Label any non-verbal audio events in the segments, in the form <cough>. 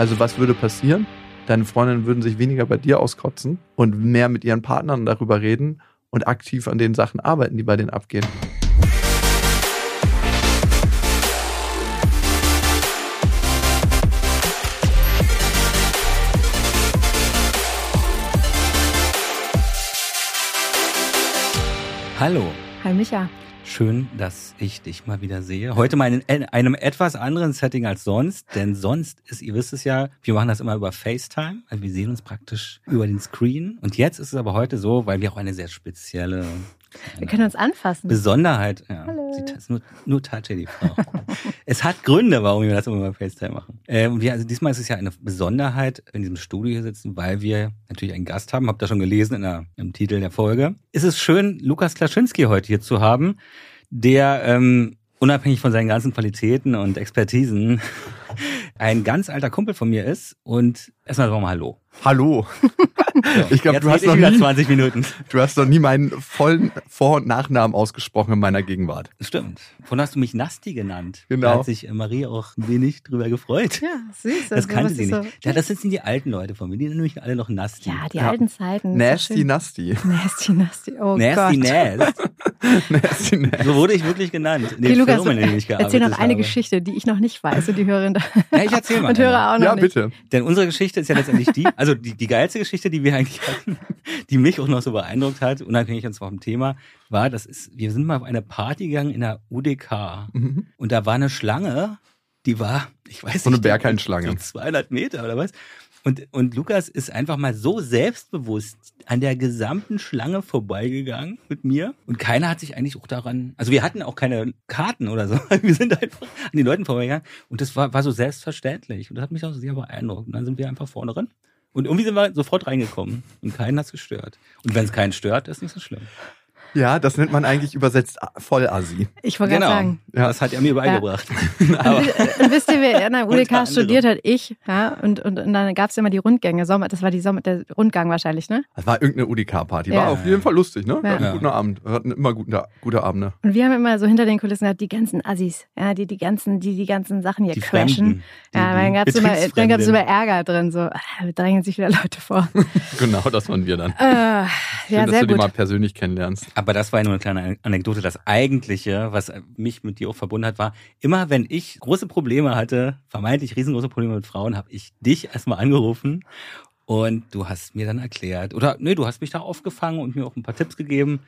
Also was würde passieren? Deine Freundinnen würden sich weniger bei dir auskotzen und mehr mit ihren Partnern darüber reden und aktiv an den Sachen arbeiten, die bei denen abgehen. Hallo. Hi Micha. Schön, dass ich dich mal wieder sehe. Heute mal in einem etwas anderen Setting als sonst, denn sonst ist, ihr wisst es ja, wir machen das immer über FaceTime, also wir sehen uns praktisch über den Screen. Und jetzt ist es aber heute so, weil wir auch eine sehr spezielle wir können uns anfassen. Besonderheit, ja. Hallo. Sie ist nur, nur touchy, die Frau. es hat Gründe, warum wir das immer über FaceTime machen. Äh, und wir, also diesmal ist es ja eine Besonderheit, in diesem Studio hier sitzen, weil wir natürlich einen Gast haben. Habt ihr schon gelesen in der, im Titel der Folge. Es ist schön, Lukas Klaschinski heute hier zu haben, der ähm, unabhängig von seinen ganzen Qualitäten und Expertisen <laughs> ein ganz alter Kumpel von mir ist. Und erstmal sagen wir mal Hallo. Hallo. <laughs> ich glaube, du hast noch nie, 20 Minuten. Du hast noch nie meinen vollen Vor- und Nachnamen ausgesprochen in meiner Gegenwart. Stimmt. Von hast du mich Nasti genannt. Genau. Da hat sich Marie auch wenig drüber gefreut. Ja, süß. Das kannte sie nicht. So. Ja, das sind die alten Leute von mir. Die nennen nämlich alle noch Nasti. Ja, die ja. alten Zeiten. Nasty Nasti. <laughs> Nasty Nasti. Oh Nasty Gott. Nast. <laughs> Nasty Nast. So wurde ich wirklich genannt. In okay, Lukas, Firmen, in denen ich gearbeitet erzähl noch eine habe. Geschichte, die ich noch nicht weiß und die Hörerin ja, ich erzähl mal. Und Hörer auch noch Ja, nicht. bitte. Denn unsere Geschichte ist ja letztendlich die, also die, die geilste Geschichte, die wir eigentlich hatten, <laughs> die mich auch noch so beeindruckt hat, unabhängig von vom Thema, war, das ist, wir sind mal auf eine Party gegangen in der UDK Mhm. und da war eine Schlange, die war, ich weiß nicht. So eine Berghain-Schlange. So 200 Meter oder was? Und, und Lukas ist einfach mal so selbstbewusst an der gesamten Schlange vorbeigegangen mit mir. Und keiner hat sich eigentlich auch daran, also wir hatten auch keine Karten oder so. <laughs> Wir sind einfach an den Leuten vorbeigegangen. Und das war, war so selbstverständlich. Und das hat mich auch sehr beeindruckt. Und dann sind wir einfach vorne drin. Und irgendwie sind wir sofort reingekommen. Und keinen hat's gestört. Und wenn es keinen stört, ist nicht so schlimm. Ja, das nennt man eigentlich übersetzt Vollassi. Ich wollte genau. gerade sagen. Ja. Das hat er mir beigebracht. Ja. <laughs> und, wisst ihr, wer an der UDK studiert hat? Ich. Ja, und, und, und dann gab's immer die Rundgänge. Sommer, das war die Sommer, der Rundgang wahrscheinlich, ne? Das war irgendeine UDK-Party. Ja. War auf jeden Fall lustig, ne? Ja. Wir hatten einen guten Abend. Wir hatten immer gute, gute Abende. Und wir haben immer so hinter den Kulissen gehabt, die ganzen Assis, ja, die, die ganzen, die, die ganzen Sachen hier Die crashen. Fremden. Die- Ja, dann die gab's immer, dann gab's Betriebsfremden. immer Ärger drin, so, da drängen sich wieder Leute vor. <laughs> Genau, das waren wir dann. äh, Schön, ja, dass du die gut. mal persönlich kennenlernst. Aber das war ja nur eine kleine Anekdote. Das eigentliche, was mich mit dir auch verbunden hat, war, immer wenn ich große Probleme hatte, vermeintlich riesengroße Probleme mit Frauen, habe ich dich erstmal angerufen und du hast mir dann erklärt, oder nee, du hast mich da aufgefangen und mir auch ein paar Tipps gegeben.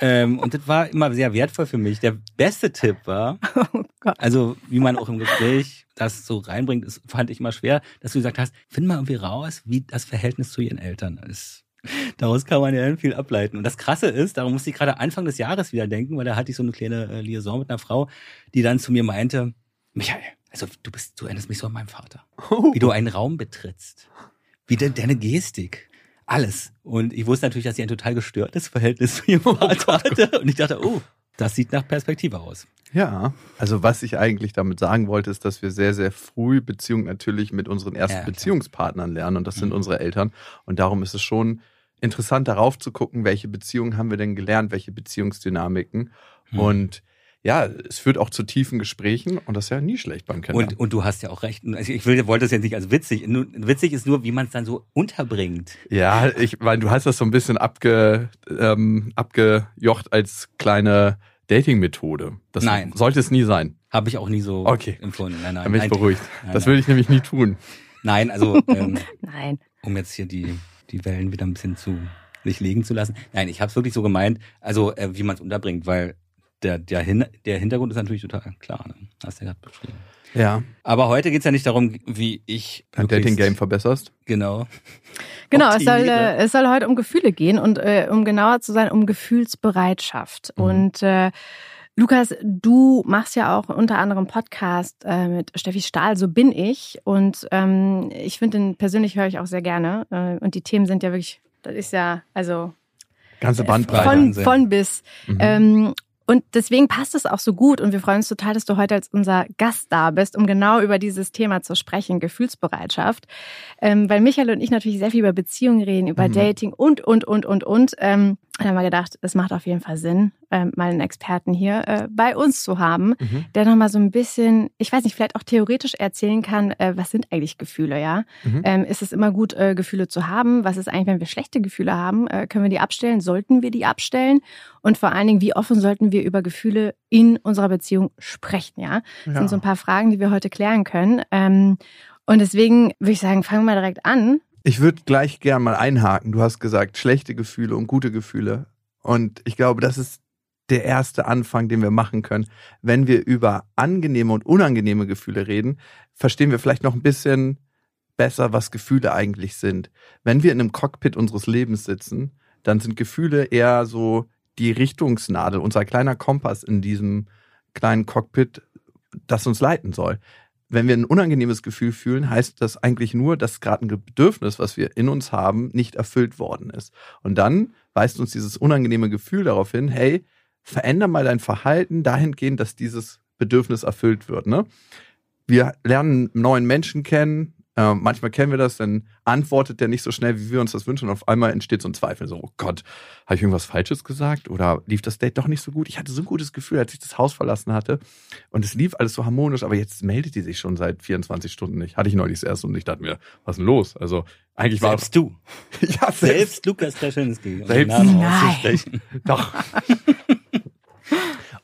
ähm, und das war immer sehr wertvoll für mich. Der beste Tipp war, <laughs> Oh also wie man auch im Gespräch das so reinbringt, ist, fand ich immer schwer, dass du gesagt hast, find mal irgendwie raus, wie das Verhältnis zu ihren Eltern ist. <laughs> Daraus kann man ja viel ableiten. Und das Krasse ist, darum musste ich gerade Anfang des Jahres wieder denken, weil da hatte ich so eine kleine äh, Liaison mit einer Frau, die dann zu mir meinte, Michael, also du bist, du erinnerst mich so an meinen Vater. Wie du einen Raum betrittst. Wie de, deine Gestik. Alles. Und ich wusste natürlich, dass sie ein total gestörtes Verhältnis zu ihrem Vater hatte. Und ich dachte, oh, das sieht nach Perspektive aus. Ja, also was ich eigentlich damit sagen wollte, ist, dass wir sehr, sehr früh Beziehung natürlich mit unseren ersten Ja. Beziehungspartnern lernen und das sind Mhm. unsere Eltern. Und darum ist es schon interessant, darauf zu gucken, welche Beziehungen haben wir denn gelernt, welche Beziehungsdynamiken. Mhm. Und ja, es führt auch zu tiefen Gesprächen und das ist ja nie schlecht beim Kennenlernen. Und, und du hast ja auch recht. Also ich will, wollte das jetzt nicht als witzig. Witzig ist nur, wie man es dann so unterbringt. Ja, ich meine, du hast das so ein bisschen abge, ähm, abgejocht als kleine Dating-Methode. Das Nein. sollte es nie sein. Habe ich auch nie so Okay. empfunden. Nein, nein. Dann bin ich nein, beruhigt. Nein, Das nein. will ich nämlich nie tun. Nein, also ähm, <laughs> Nein. um jetzt hier die, die Wellen wieder ein bisschen zu sich legen zu lassen. Nein, ich habe es wirklich so gemeint, also äh, wie man es unterbringt, weil der, der, Hin der Hintergrund ist natürlich total klar. Ne? Hast du ja gerade beschrieben. Ja. Aber heute geht's ja nicht darum, wie ich möglichst- Dating-Game verbesserst. Genau. Genau, es soll, äh, es soll heute um Gefühle gehen und äh, um genauer zu sein, um Gefühlsbereitschaft. Mhm. Und äh, Lukas, du machst ja auch unter anderem Podcast äh, mit Steffi Stahl, so bin ich. Und ähm, ich finde den persönlich höre ich auch sehr gerne. Äh, und die Themen sind ja wirklich, das ist ja, also Ganze Bandbreite. von, von bis. Mhm. Ähm, und deswegen passt es auch so gut und wir freuen uns total, dass du heute als unser Gast da bist, um genau über dieses Thema zu sprechen, Gefühlsbereitschaft. Ähm, weil Michael und ich natürlich sehr viel über Beziehungen reden, über Mhm. Dating und, und, und, und, und. Ähm, dann haben wir gedacht, es macht auf jeden Fall Sinn, äh, mal einen Experten hier äh, bei uns zu haben, mhm. der nochmal so ein bisschen, ich weiß nicht, vielleicht auch theoretisch erzählen kann, äh, was sind eigentlich Gefühle, ja? Mhm. Ähm, ist es immer gut, äh, Gefühle zu haben? Was ist eigentlich, wenn wir schlechte Gefühle haben? Äh, können wir die abstellen? Sollten wir die abstellen? Und vor allen Dingen, wie offen sollten wir über Gefühle in unserer Beziehung sprechen, ja? Das ja. sind so ein paar Fragen, die wir heute klären können. Ähm, und deswegen würde ich sagen, fangen wir direkt an. Ich würde gleich gern mal einhaken. Du hast gesagt, schlechte Gefühle und gute Gefühle. Und ich glaube, das ist der erste Anfang, den wir machen können. Wenn wir über angenehme und unangenehme Gefühle reden, verstehen wir vielleicht noch ein bisschen besser, was Gefühle eigentlich sind. Wenn wir in einem Cockpit unseres Lebens sitzen, dann sind Gefühle eher so die Richtungsnadel, unser kleiner Kompass in diesem kleinen Cockpit, das uns leiten soll wenn wir ein unangenehmes Gefühl fühlen, heißt das eigentlich nur, dass gerade ein Bedürfnis, was wir in uns haben, nicht erfüllt worden ist. Und dann weist uns dieses unangenehme Gefühl darauf hin, hey, veränder mal dein Verhalten dahingehend, dass dieses Bedürfnis erfüllt wird. Ne? Wir lernen neuen Menschen kennen, äh, manchmal kennen wir das, dann antwortet der nicht so schnell, wie wir uns das wünschen. Und auf einmal entsteht so ein Zweifel. So, oh Gott, habe ich irgendwas Falsches gesagt? Oder lief das Date doch nicht so gut? Ich hatte so ein gutes Gefühl, als ich das Haus verlassen hatte. Und es lief alles so harmonisch, aber jetzt meldet die sich schon seit 24 Stunden nicht. Hatte ich neulich das erste und ich dachte mir, was ist denn los? Also eigentlich war selbst du. <laughs> ja, selbst, selbst Lukas Kraschinski. Selbst Nein. Doch. <laughs>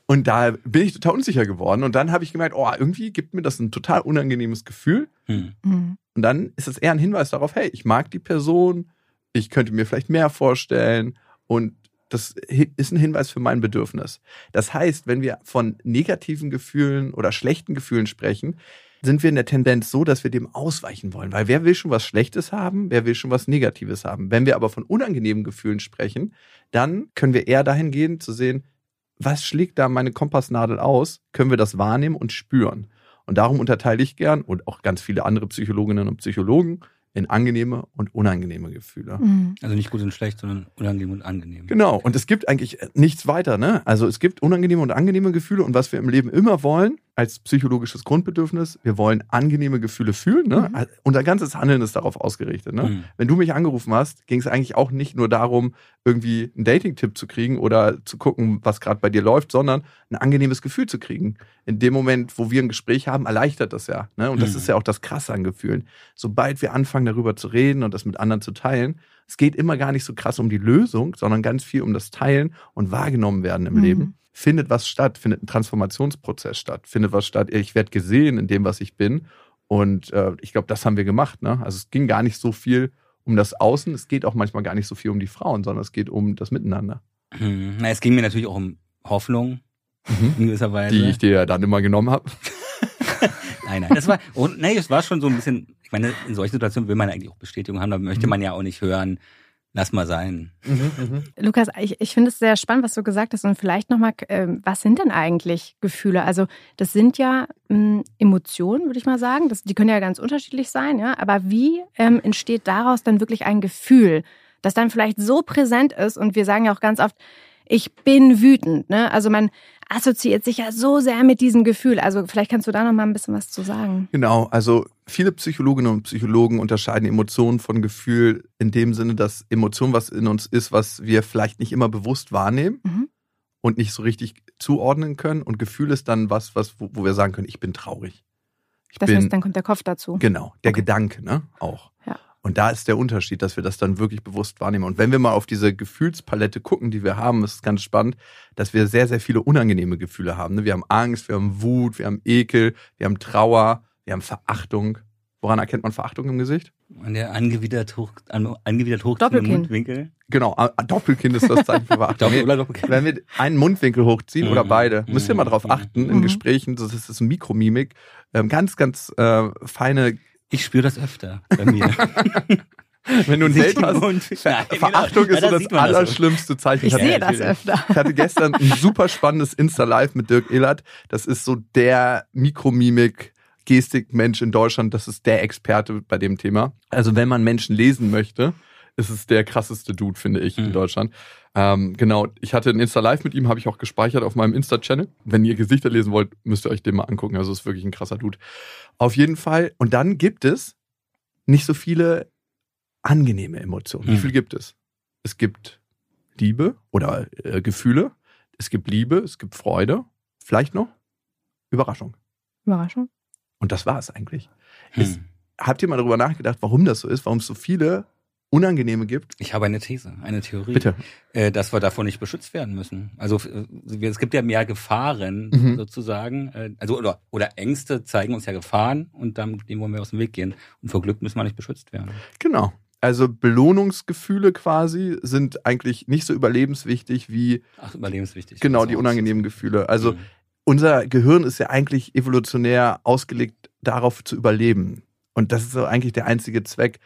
Und da bin ich total unsicher geworden. Und dann habe ich gemerkt, oh, irgendwie gibt mir das ein total unangenehmes Gefühl. Hm. Mhm. Und dann ist es eher ein Hinweis darauf, hey, ich mag die Person, ich könnte mir vielleicht mehr vorstellen. Und das ist ein Hinweis für mein Bedürfnis. Das heißt, wenn wir von negativen Gefühlen oder schlechten Gefühlen sprechen, sind wir in der Tendenz so, dass wir dem ausweichen wollen. Weil wer will schon was Schlechtes haben, wer will schon was Negatives haben. Wenn wir aber von unangenehmen Gefühlen sprechen, dann können wir eher dahin gehen zu sehen, was schlägt da meine Kompassnadel aus, können wir das wahrnehmen und spüren. Und darum unterteile ich gern und auch ganz viele andere Psychologinnen und Psychologen in angenehme und unangenehme Gefühle. Mhm. Also nicht gut und schlecht, sondern unangenehm und angenehm. Genau. Und es gibt eigentlich nichts weiter, ne? Also es gibt unangenehme und angenehme Gefühle und was wir im Leben immer wollen, als psychologisches Grundbedürfnis, wir wollen angenehme Gefühle fühlen. Ne? Mhm. Unser ganzes Handeln ist darauf ausgerichtet. Ne? Mhm. Wenn du mich angerufen hast, ging es eigentlich auch nicht nur darum, irgendwie einen Dating-Tipp zu kriegen oder zu gucken, was gerade bei dir läuft, sondern ein angenehmes Gefühl zu kriegen. In dem Moment, wo wir ein Gespräch haben, erleichtert das ja. Ne? Und das mhm. ist ja auch das Krasse an Gefühlen. Sobald wir anfangen, darüber zu reden und das mit anderen zu teilen, es geht immer gar nicht so krass um die Lösung, sondern ganz viel um das Teilen und wahrgenommen werden im mhm. Leben findet was statt, findet ein Transformationsprozess statt, findet was statt, ich werde gesehen in dem, was ich bin. Und äh, ich glaube, das haben wir gemacht. Ne? Also es ging gar nicht so viel um das Außen, es geht auch manchmal gar nicht so viel um die Frauen, sondern es geht um das Miteinander. Hm. Na, es ging mir natürlich auch um Hoffnung, mhm. in gewisser Weise. Die ich dir ja dann immer genommen habe. <laughs> nein, nein. Das war, oh, nein, es war schon so ein bisschen, ich meine, in solchen Situationen will man eigentlich auch Bestätigung haben, da möchte mhm. man ja auch nicht hören, Lass mal sein. Mhm, mh. Lukas, ich, ich finde es sehr spannend, was du gesagt hast. Und vielleicht nochmal, äh, was sind denn eigentlich Gefühle? Also, das sind ja ähm, Emotionen, würde ich mal sagen. Das, die können ja ganz unterschiedlich sein, ja. Aber wie ähm, entsteht daraus dann wirklich ein Gefühl, das dann vielleicht so präsent ist? Und wir sagen ja auch ganz oft, ich bin wütend. Ne? Also man assoziiert sich ja so sehr mit diesem Gefühl. Also vielleicht kannst du da noch mal ein bisschen was zu sagen. Genau, also viele Psychologinnen und Psychologen unterscheiden Emotionen von Gefühl in dem Sinne, dass Emotion was in uns ist, was wir vielleicht nicht immer bewusst wahrnehmen mhm. und nicht so richtig zuordnen können. Und Gefühl ist dann was, was wo, wo wir sagen können, ich bin traurig. Ich das bin, heißt, dann kommt der Kopf dazu. Genau, der okay. Gedanke, ne? Auch. Ja. Und da ist der Unterschied, dass wir das dann wirklich bewusst wahrnehmen. Und wenn wir mal auf diese Gefühlspalette gucken, die wir haben, ist es ganz spannend, dass wir sehr, sehr viele unangenehme Gefühle haben. Ne? Wir haben Angst, wir haben Wut, wir haben Ekel, wir haben Trauer, wir haben Verachtung. Woran erkennt man Verachtung im Gesicht? An der angewidert hoch, angewidert hochziehenden Mundwinkel. Genau, Doppelkinn ist das Zeichen für Verachtung. Doppel oder Doppelkinn. Wenn wir einen Mundwinkel hochziehen mhm. oder beide, müsst ihr mal drauf achten in mhm. Gesprächen, das ist Mikromimik, ähm, ganz, ganz äh, feine ich spüre das öfter bei mir. <laughs> Wenn du ein Date hast, Nein, Verachtung genau. ist so das allerschlimmste Zeichen. Ich, ich sehe das öfter. Ich hatte gestern ein super spannendes Insta-Live mit Dirk Ehlert. Das ist so der Mikromimik, Gestik-Mensch in Deutschland. Das ist der Experte bei dem Thema. Also wenn man Menschen lesen möchte, ist es der krasseste Dude, finde ich, mhm. in Deutschland. Ähm, genau, ich hatte ein Insta-Live mit ihm, habe ich auch gespeichert auf meinem Insta-Channel. Wenn ihr Gesichter lesen wollt, müsst ihr euch den mal angucken. Also ist wirklich ein krasser Dude. Auf jeden Fall. Und dann gibt es nicht so viele angenehme Emotionen. Wie hm. viel gibt es? Es gibt Liebe oder äh, Gefühle. Es gibt Liebe, es gibt Freude. Vielleicht noch Überraschung. Überraschung. Und das war es eigentlich. Hm. Ist- Habt ihr mal darüber nachgedacht, warum das so ist, warum es so viele Unangenehme gibt? Ich habe eine These, eine Theorie. Bitte. Äh, dass wir davor nicht beschützt werden müssen. Also äh, es gibt ja mehr Gefahren Mhm. sozusagen. Äh, also oder, oder Ängste zeigen uns ja Gefahren und dann dem wollen wir aus dem Weg gehen. Und vor Glück müssen wir nicht beschützt werden. Genau. Also Belohnungsgefühle quasi sind eigentlich nicht so überlebenswichtig wie Ach, überlebenswichtig. genau die unangenehmen Gefühle. Also Mhm. Unser Gehirn ist ja eigentlich evolutionär ausgelegt darauf zu überleben. Und das ist so eigentlich der einzige Zweck.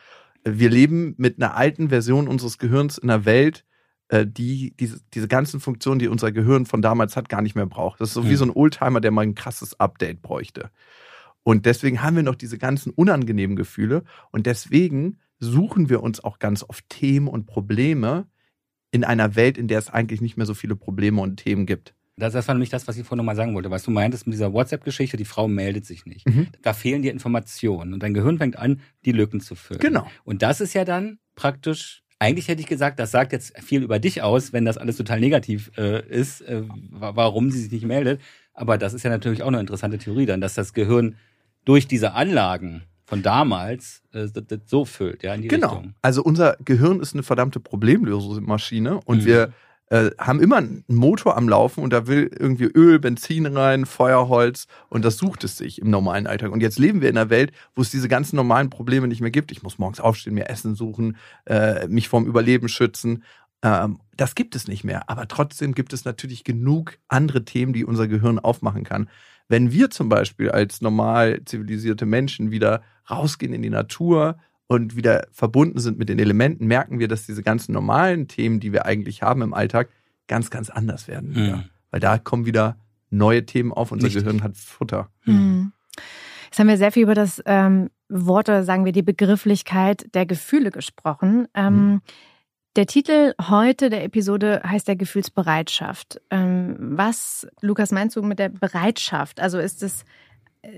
Wir leben mit einer alten Version unseres Gehirns in einer Welt, äh, die diese, diese ganzen Funktionen, die unser Gehirn von damals hat, gar nicht mehr braucht. Das ist so wie Mhm. so ein Oldtimer, der mal ein krasses Update bräuchte. Und deswegen haben wir noch diese ganzen unangenehmen Gefühle. Und deswegen suchen wir uns auch ganz oft Themen und Probleme in einer Welt, in der es eigentlich nicht mehr so viele Probleme und Themen gibt. Das, das war nämlich das, was ich vorhin nochmal sagen wollte. Was du meintest mit dieser WhatsApp-Geschichte, die Frau meldet sich nicht. Mhm. Da fehlen dir Informationen und dein Gehirn fängt an, die Lücken zu füllen. Genau. Und das ist ja dann praktisch, eigentlich hätte ich gesagt, das sagt jetzt viel über dich aus, wenn das alles total negativ äh, ist, äh, wa- warum sie sich nicht meldet. Aber das ist ja natürlich auch eine interessante Theorie dann, dass das Gehirn durch diese Anlagen von damals äh, das, das so füllt, ja, in die Genau. Richtung. Also unser Gehirn ist eine verdammte Problemlösungsmaschine und Mhm. wir äh, haben immer einen Motor am Laufen und da will irgendwie Öl, Benzin rein, Feuerholz und das sucht es sich im normalen Alltag. Und jetzt leben wir in einer Welt, wo es diese ganzen normalen Probleme nicht mehr gibt. Ich muss morgens aufstehen, mir Essen suchen, äh, mich vorm Überleben schützen. Ähm, das gibt es nicht mehr. Aber trotzdem gibt es natürlich genug andere Themen, die unser Gehirn aufmachen kann. Wenn wir zum Beispiel als normal zivilisierte Menschen wieder rausgehen in die Natur und wieder verbunden sind mit den Elementen, merken wir, dass diese ganzen normalen Themen, die wir eigentlich haben im Alltag, ganz, ganz anders werden. Mhm. Weil da kommen wieder neue Themen auf. Unser Richtig. Gehirn hat Futter. Mhm. Jetzt haben wir sehr viel über das ähm, Wort oder sagen wir die Begrifflichkeit der Gefühle gesprochen. Ähm, Der Titel heute der Episode heißt der Gefühlsbereitschaft. Ähm, was, Lukas, meinst du mit der Bereitschaft? Also ist es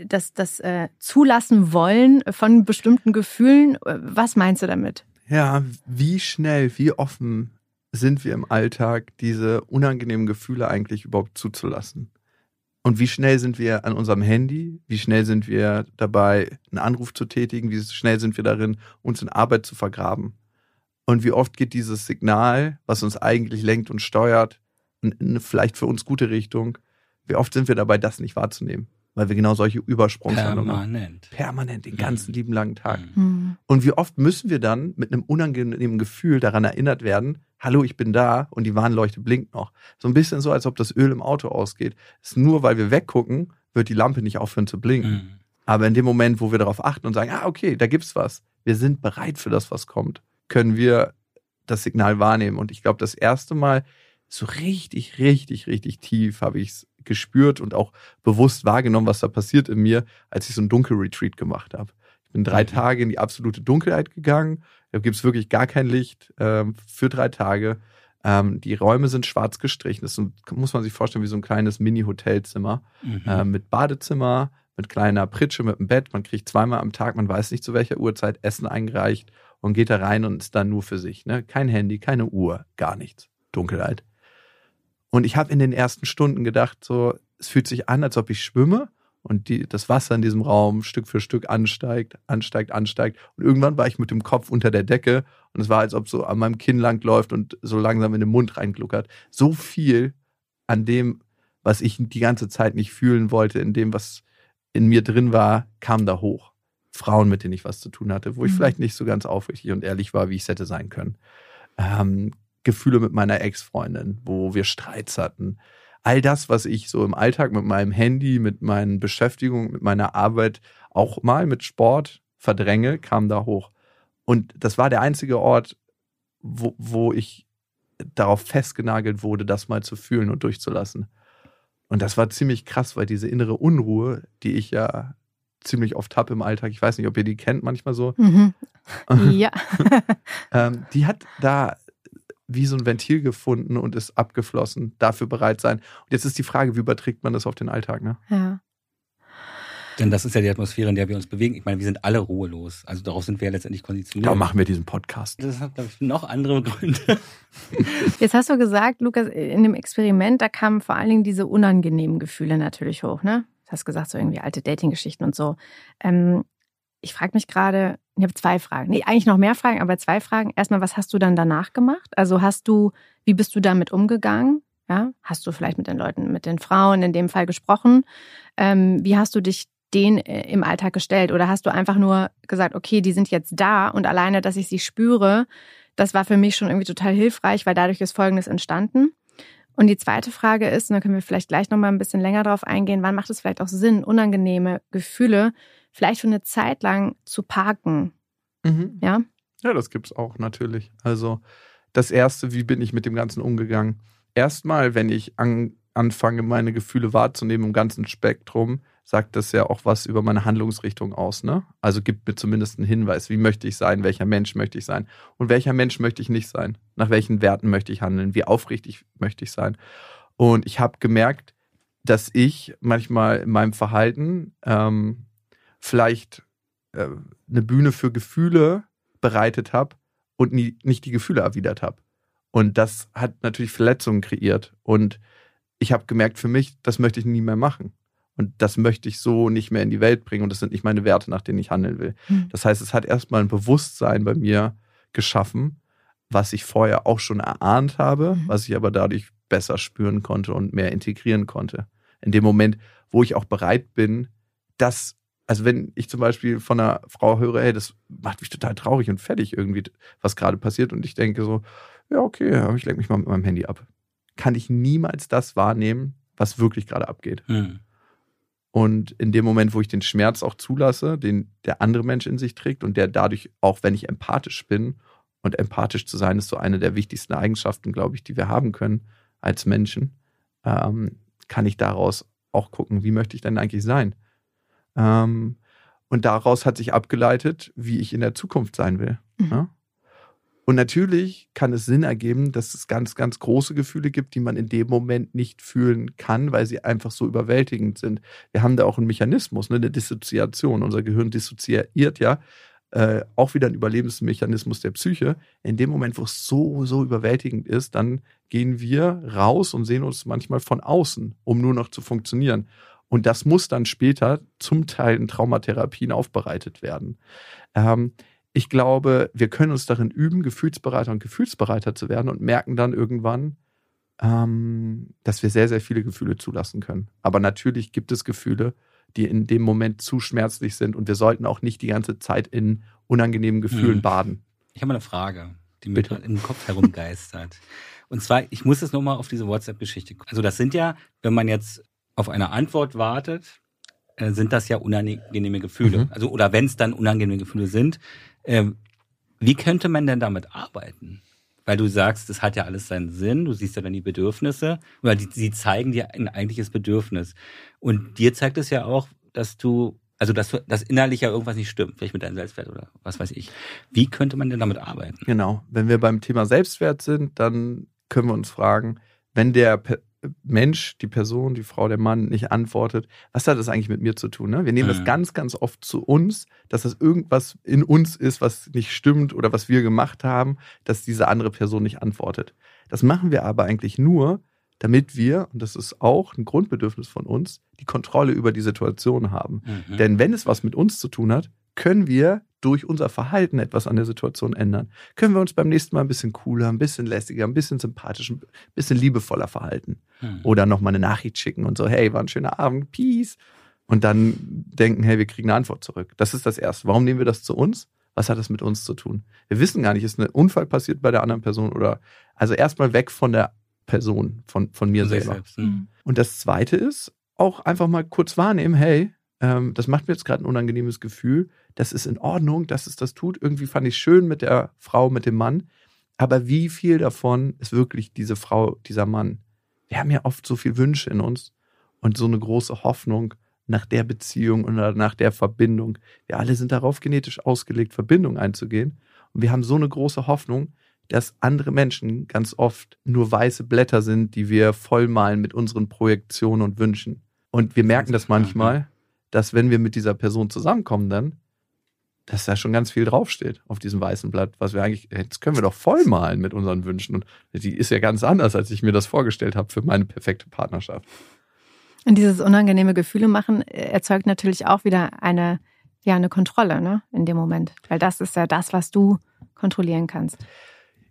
das, das äh, Zulassen wollen von bestimmten Gefühlen? Äh, Was meinst du damit? Ja, wie schnell, wie offen sind wir im Alltag, diese unangenehmen Gefühle eigentlich überhaupt zuzulassen? Und wie schnell sind wir an unserem Handy? Wie schnell sind wir dabei, einen Anruf zu tätigen? Wie schnell sind wir darin, uns in Arbeit zu vergraben? Und wie oft geht dieses Signal, was uns eigentlich lenkt und steuert, in eine vielleicht für uns gute Richtung, wie oft sind wir dabei, das nicht wahrzunehmen? Weil wir genau solche Übersprungshandlungen haben. Permanent. Permanent, den ganzen lieben langen Tag. Mhm. Hm. Und wie oft müssen wir dann mit einem unangenehmen Gefühl daran erinnert werden, hallo, ich bin da und die Warnleuchte blinkt noch. So ein bisschen so, als ob das Öl im Auto ausgeht. Es ist nur, weil wir weggucken, wird die Lampe nicht aufhören zu blinken. Mhm. Aber in dem Moment, wo wir darauf achten und sagen, ah, okay, da gibt's was, wir sind bereit für das, was kommt, können wir das Signal wahrnehmen. Und ich glaube, das erste Mal so richtig, richtig, richtig tief habe ich es gespürt und auch bewusst wahrgenommen, was da passiert in mir, als ich so einen Dunkelretreat gemacht habe. Ich bin drei Mhm. Tage in die absolute Dunkelheit gegangen. Da gibt's wirklich gar kein Licht ähm, für drei Tage. Ähm, die Räume sind schwarz gestrichen. Das so, muss man sich vorstellen wie so ein kleines Mini-Hotelzimmer Mhm. äh, mit Badezimmer, mit kleiner Pritsche, mit einem Bett. Man kriegt zweimal am Tag, man weiß nicht zu welcher Uhrzeit, Essen eingereicht und geht da rein und ist dann nur für sich. Ne? Kein Handy, keine Uhr, gar nichts. Dunkelheit. Und ich habe in den ersten Stunden gedacht, so, es fühlt sich an, als ob ich schwimme und die, das Wasser in diesem Raum Stück für Stück ansteigt, ansteigt, ansteigt. Und irgendwann war ich mit dem Kopf unter der Decke und es war, als ob so an meinem Kinn lang läuft und so langsam in den Mund reingluckert. So viel an dem, was ich die ganze Zeit nicht fühlen wollte, in dem, was in mir drin war, kam da hoch. Frauen, mit denen ich was zu tun hatte, wo ich Mhm. vielleicht nicht so ganz aufrichtig und ehrlich war, wie ich es hätte sein können. Ähm, Gefühle mit meiner Ex-Freundin, wo wir Streits hatten. All das, was ich so im Alltag mit meinem Handy, mit meinen Beschäftigungen, mit meiner Arbeit, auch mal mit Sport verdränge, kam da hoch. Und das war der einzige Ort, wo, wo ich darauf festgenagelt wurde, das mal zu fühlen und durchzulassen. Und das war ziemlich krass, weil diese innere Unruhe, die ich ja ziemlich oft habe im Alltag, ich weiß nicht, ob ihr die kennt manchmal so, Mhm. <laughs> Ja. ähm, die hat da wie so ein Ventil gefunden und ist abgeflossen, dafür bereit sein. Und jetzt ist die Frage, wie überträgt man das auf den Alltag, ne? ja. Denn das ist ja die Atmosphäre, in der wir uns bewegen. Ich meine, wir sind alle ruhelos. Also darauf sind wir ja letztendlich konditioniert. Darum machen wir diesen Podcast. Das hat, glaube ich, noch andere Gründe. <laughs> Jetzt hast du gesagt, Lukas, in dem Experiment, da kamen vor allen Dingen diese unangenehmen Gefühle natürlich hoch, ne? Du hast gesagt, so irgendwie alte Dating-Geschichten und so. Ähm, ich frage mich gerade, ich habe zwei Fragen. Nee, eigentlich noch mehr Fragen, aber zwei Fragen. Erstmal, was hast du dann danach gemacht? Also hast du, wie bist du damit umgegangen? Ja, hast du vielleicht mit den Leuten, mit den Frauen in dem Fall gesprochen? Ähm, wie hast du dich den äh, im Alltag gestellt? Oder hast du einfach nur gesagt, okay, die sind jetzt da und alleine, dass ich sie spüre, das war für mich schon irgendwie total hilfreich, weil dadurch ist Folgendes entstanden. Und die zweite Frage ist, und da können wir vielleicht gleich nochmal ein bisschen länger drauf eingehen, wann macht es vielleicht auch Sinn, unangenehme Gefühle vielleicht für eine Zeit lang zu parken? Mhm. Ja? Ja, das gibt's auch natürlich. Also das erste, wie bin ich mit dem Ganzen umgegangen? Erstmal, wenn ich an, anfange, meine Gefühle wahrzunehmen im ganzen Spektrum, sagt das ja auch was über meine Handlungsrichtung aus. Ne? Also gibt mir zumindest einen Hinweis, wie möchte ich sein, welcher Mensch möchte ich sein und welcher Mensch möchte ich nicht sein, nach welchen Werten möchte ich handeln, wie aufrichtig möchte ich sein. Und ich habe gemerkt, dass ich manchmal in meinem Verhalten ähm, vielleicht äh, eine Bühne für Gefühle bereitet habe und nie, nicht die Gefühle erwidert habe. Und das hat natürlich Verletzungen kreiert. Und ich habe gemerkt für mich, das möchte ich nie mehr machen. Und das möchte ich so nicht mehr in die Welt bringen. Und das sind nicht meine Werte, nach denen ich handeln will. Mhm. Das heißt, es hat erstmal ein Bewusstsein bei mir geschaffen, was ich vorher auch schon erahnt habe, Mhm. was ich aber dadurch besser spüren konnte und mehr integrieren konnte. In dem Moment, wo ich auch bereit bin, das, also wenn ich zum Beispiel von einer Frau höre, hey, das macht mich total traurig und fertig irgendwie, was gerade passiert, und ich denke so, ja, okay, aber ich lenke mich mal mit meinem Handy ab. Kann ich niemals das wahrnehmen, was wirklich gerade abgeht. Hm. Und in dem Moment, wo ich den Schmerz auch zulasse, den der andere Mensch in sich trägt und der dadurch, auch wenn ich empathisch bin, und empathisch zu sein ist so eine der wichtigsten Eigenschaften, glaube ich, die wir haben können als Menschen, ähm, kann ich daraus auch gucken, wie möchte ich denn eigentlich sein? Ähm, und daraus hat sich abgeleitet, wie ich in der Zukunft sein will. Mhm. Ja? Und natürlich kann es Sinn ergeben, dass es ganz, ganz große Gefühle gibt, die man in dem Moment nicht fühlen kann, weil sie einfach so überwältigend sind. Wir haben da auch einen Mechanismus, ne, eine Dissoziation. Unser Gehirn dissoziiert ja äh, auch wieder ein Überlebensmechanismus der Psyche. In dem Moment, wo es so, so überwältigend ist, dann gehen wir raus und sehen uns manchmal von außen, um nur noch zu funktionieren. Und das muss dann später zum Teil in Traumatherapien aufbereitet werden. Ähm, ich glaube, wir können uns darin üben, Gefühlsbereiter und Gefühlsbereiter zu werden und merken dann irgendwann, ähm, dass wir sehr, sehr viele Gefühle zulassen können. Aber natürlich gibt es Gefühle, die in dem Moment zu schmerzlich sind und wir sollten auch nicht die ganze Zeit in unangenehmen Gefühlen Mhm. baden. Ich habe mal eine Frage, die mir im Kopf herumgeistert. <laughs> Und zwar, ich muss jetzt nochmal auf diese WhatsApp-Geschichte kommen. Also das sind ja, wenn man jetzt auf eine Antwort wartet, äh, sind das ja unangenehme Gefühle. Mhm. Also, oder wenn es dann unangenehme Gefühle sind, ähm, wie könnte man denn damit arbeiten? Weil du sagst, das hat ja alles seinen Sinn, du siehst ja dann die Bedürfnisse, oder die, sie zeigen dir ein eigentliches Bedürfnis. Und dir zeigt es ja auch, dass du, also dass, du, dass innerlich ja irgendwas nicht stimmt, vielleicht mit deinem Selbstwert oder was weiß ich. Wie könnte man denn damit arbeiten? Genau. Wenn wir beim Thema Selbstwert sind, dann können wir uns fragen, wenn der Mensch, die Person, die Frau, der Mann nicht antwortet, was hat das eigentlich mit mir zu tun? Ne? Wir nehmen das Mhm. ganz, ganz oft zu uns, dass das irgendwas in uns ist, was nicht stimmt oder was wir gemacht haben, dass diese andere Person nicht antwortet. Das machen wir aber eigentlich nur, damit wir, und das ist auch ein Grundbedürfnis von uns, die Kontrolle über die Situation haben. Mhm. Denn wenn es was mit uns zu tun hat, können wir durch unser Verhalten etwas an der Situation ändern. Können wir uns beim nächsten Mal ein bisschen cooler, ein bisschen lässiger, ein bisschen sympathischer, ein bisschen liebevoller verhalten. Mhm. Oder nochmal eine Nachricht schicken und so, hey, war ein schöner Abend, peace. Und dann denken, hey, wir kriegen eine Antwort zurück. Das ist das Erste. Warum nehmen wir das zu uns? Was hat das mit uns zu tun? Wir wissen gar nicht, ist ein Unfall passiert bei der anderen Person oder, also erstmal weg von der Person, von, von mir selber. selbst, mhm. Und das Zweite ist, auch einfach mal kurz wahrnehmen, hey, ähm, das macht mir jetzt gerade ein unangenehmes Gefühl, das ist in Ordnung, dass es das tut. Irgendwie fand ich schön mit der Frau, mit dem Mann. Aber wie viel davon ist wirklich diese Frau, dieser Mann? Wir haben ja oft so viel Wünsche in uns und so eine große Hoffnung nach der Beziehung oder nach der Verbindung. Wir alle sind darauf genetisch ausgelegt, Verbindung einzugehen. Und wir haben so eine große Hoffnung, dass andere Menschen ganz oft nur weiße Blätter sind, die wir vollmalen mit unseren Projektionen und Wünschen. Und wir merken das manchmal, dass wenn wir mit dieser Person zusammenkommen, dann, dass da schon ganz viel draufsteht auf diesem weißen Blatt, was wir eigentlich, jetzt können wir doch vollmalen mit unseren Wünschen. Und die ist ja ganz anders, als ich mir das vorgestellt habe für meine perfekte Partnerschaft. Und dieses unangenehme Gefühle machen äh, erzeugt natürlich auch wieder eine, ja, eine Kontrolle, ne, in dem Moment. Weil das ist ja das, was du kontrollieren kannst.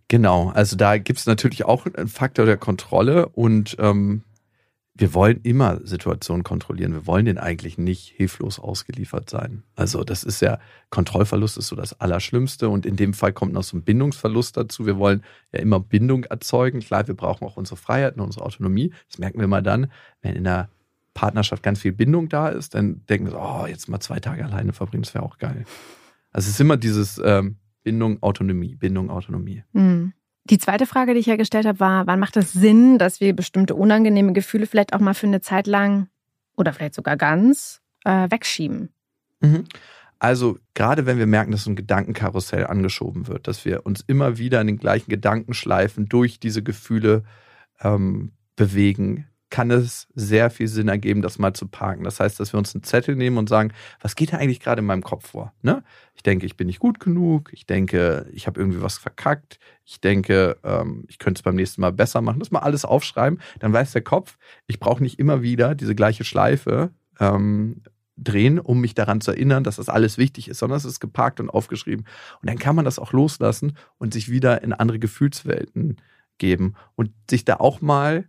Genau, also da gibt es natürlich auch einen Faktor der Kontrolle und ähm, wir wollen immer Situationen kontrollieren. Wir wollen den eigentlich nicht hilflos ausgeliefert sein. Also das ist ja, Kontrollverlust ist so das Allerschlimmste und in dem Fall kommt noch so ein Bindungsverlust dazu. Wir wollen ja immer Bindung erzeugen. Klar, wir brauchen auch unsere Freiheiten, unsere Autonomie. Das merken wir mal dann, wenn in der Partnerschaft ganz viel Bindung da ist, dann denken wir so, oh, jetzt mal zwei Tage alleine verbringen, das wäre auch geil. Also es ist immer dieses ähm, Bindung, Autonomie, Bindung, Autonomie. Mhm. Die zweite Frage, die ich ja gestellt habe, war, wann macht es Sinn, dass wir bestimmte unangenehme Gefühle vielleicht auch mal für eine Zeit lang oder vielleicht sogar ganz äh, wegschieben? Mhm. Also gerade wenn wir merken, dass ein Gedankenkarussell angeschoben wird, dass wir uns immer wieder in den gleichen Gedankenschleifen durch diese Gefühle ähm, bewegen, kann es sehr viel Sinn ergeben, das mal zu parken. Das heißt, dass wir uns einen Zettel nehmen und sagen, was geht da eigentlich gerade in meinem Kopf vor? Ne? Ich denke, ich bin nicht gut genug. Ich denke, ich habe irgendwie was verkackt. Ich denke, ähm, ich könnte es beim nächsten Mal besser machen. Das mal alles aufschreiben. Dann weiß der Kopf, ich brauche nicht immer wieder diese gleiche Schleife ähm, drehen, um mich daran zu erinnern, dass das alles wichtig ist, sondern es ist geparkt und aufgeschrieben. Und dann kann man das auch loslassen und sich wieder in andere Gefühlswelten geben und sich da auch mal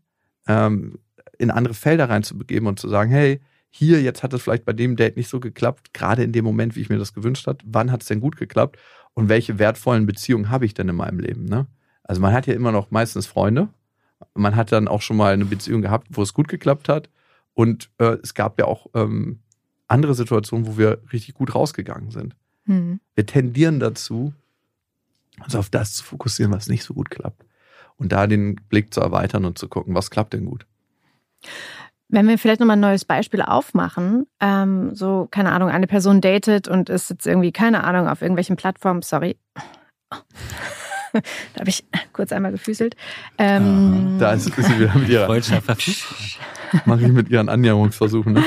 ähm, in andere Felder reinzubegeben und zu sagen, hey, hier, jetzt hat es vielleicht bei dem Date nicht so geklappt, gerade in dem Moment, wie ich mir das gewünscht habe. Wann hat es denn gut geklappt? Und welche wertvollen Beziehungen habe ich denn in meinem Leben? Ne? Also man hat ja immer noch meistens Freunde. Man hat dann auch schon mal eine Beziehung gehabt, wo es gut geklappt hat. Und äh, es gab ja auch ähm, andere Situationen, wo wir richtig gut rausgegangen sind. Mhm. Wir tendieren dazu, uns auf das zu fokussieren, was nicht so gut klappt. Und da den Blick zu erweitern und zu gucken, was klappt denn gut. Wenn wir vielleicht nochmal ein neues Beispiel aufmachen, ähm, so, keine Ahnung, eine Person datet und ist jetzt irgendwie, keine Ahnung, auf irgendwelchen Plattformen, sorry. <laughs> da habe ich kurz einmal gefüßelt. Ähm, da ist, ist sie wieder mit ihrer Mache ich mit ihren Annäherungsversuchen. Ne?